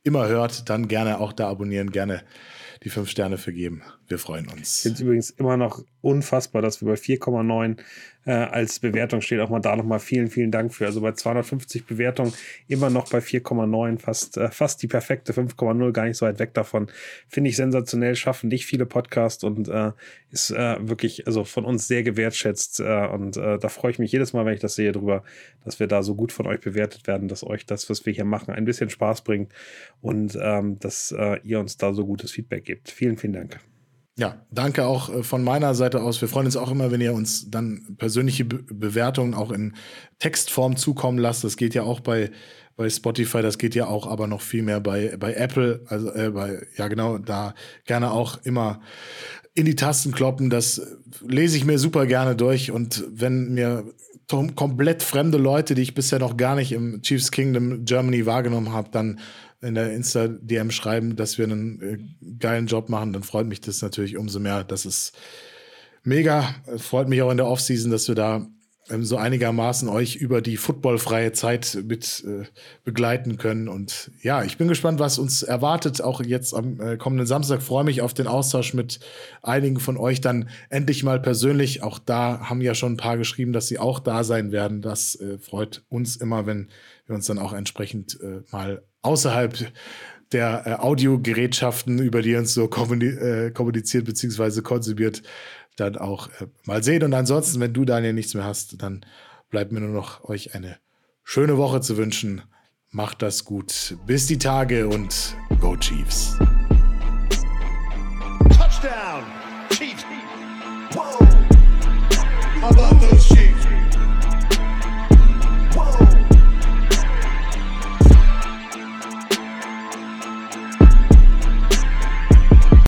immer hört, dann gerne auch da abonnieren, gerne die fünf Sterne vergeben. Wir freuen uns. Ich finde übrigens immer noch unfassbar, dass wir bei 4,9 äh, als Bewertung steht. Auch mal da nochmal vielen, vielen Dank für. Also bei 250 Bewertungen immer noch bei 4,9, fast, äh, fast die perfekte 5,0, gar nicht so weit weg davon. Finde ich sensationell, schaffen nicht viele Podcasts und äh, ist äh, wirklich also von uns sehr gewertschätzt. Äh, und äh, da freue ich mich jedes Mal, wenn ich das sehe, drüber, dass wir da so gut von euch bewertet werden, dass euch das, was wir hier machen, ein bisschen Spaß bringt und ähm, dass ihr uns da so gutes Feedback gebt. Vielen, vielen Dank. Ja, danke auch äh, von meiner Seite aus. Wir freuen uns auch immer, wenn ihr uns dann persönliche Be Bewertungen auch in Textform zukommen lasst. Das geht ja auch bei, bei Spotify, das geht ja auch aber noch viel mehr bei, bei Apple. Also äh, bei, ja genau, da gerne auch immer in die Tasten kloppen. Das lese ich mir super gerne durch. Und wenn mir komplett fremde Leute, die ich bisher noch gar nicht im Chiefs Kingdom Germany wahrgenommen habe, dann in der Insta-DM schreiben, dass wir einen äh, geilen Job machen, dann freut mich das natürlich umso mehr. Das ist mega. Freut mich auch in der Offseason, dass wir da ähm, so einigermaßen euch über die footballfreie Zeit mit äh, begleiten können. Und ja, ich bin gespannt, was uns erwartet. Auch jetzt am äh, kommenden Samstag freue mich auf den Austausch mit einigen von euch dann endlich mal persönlich. Auch da haben ja schon ein paar geschrieben, dass sie auch da sein werden. Das äh, freut uns immer, wenn wir uns dann auch entsprechend äh, mal außerhalb der äh, Audiogerätschaften, über die uns so äh, kommuniziert bzw. konsumiert, dann auch äh, mal sehen. Und ansonsten, wenn du Daniel nichts mehr hast, dann bleibt mir nur noch euch eine schöne Woche zu wünschen. Macht das gut. Bis die Tage und Go Chiefs. Touchdown! Chiefs! Whoa.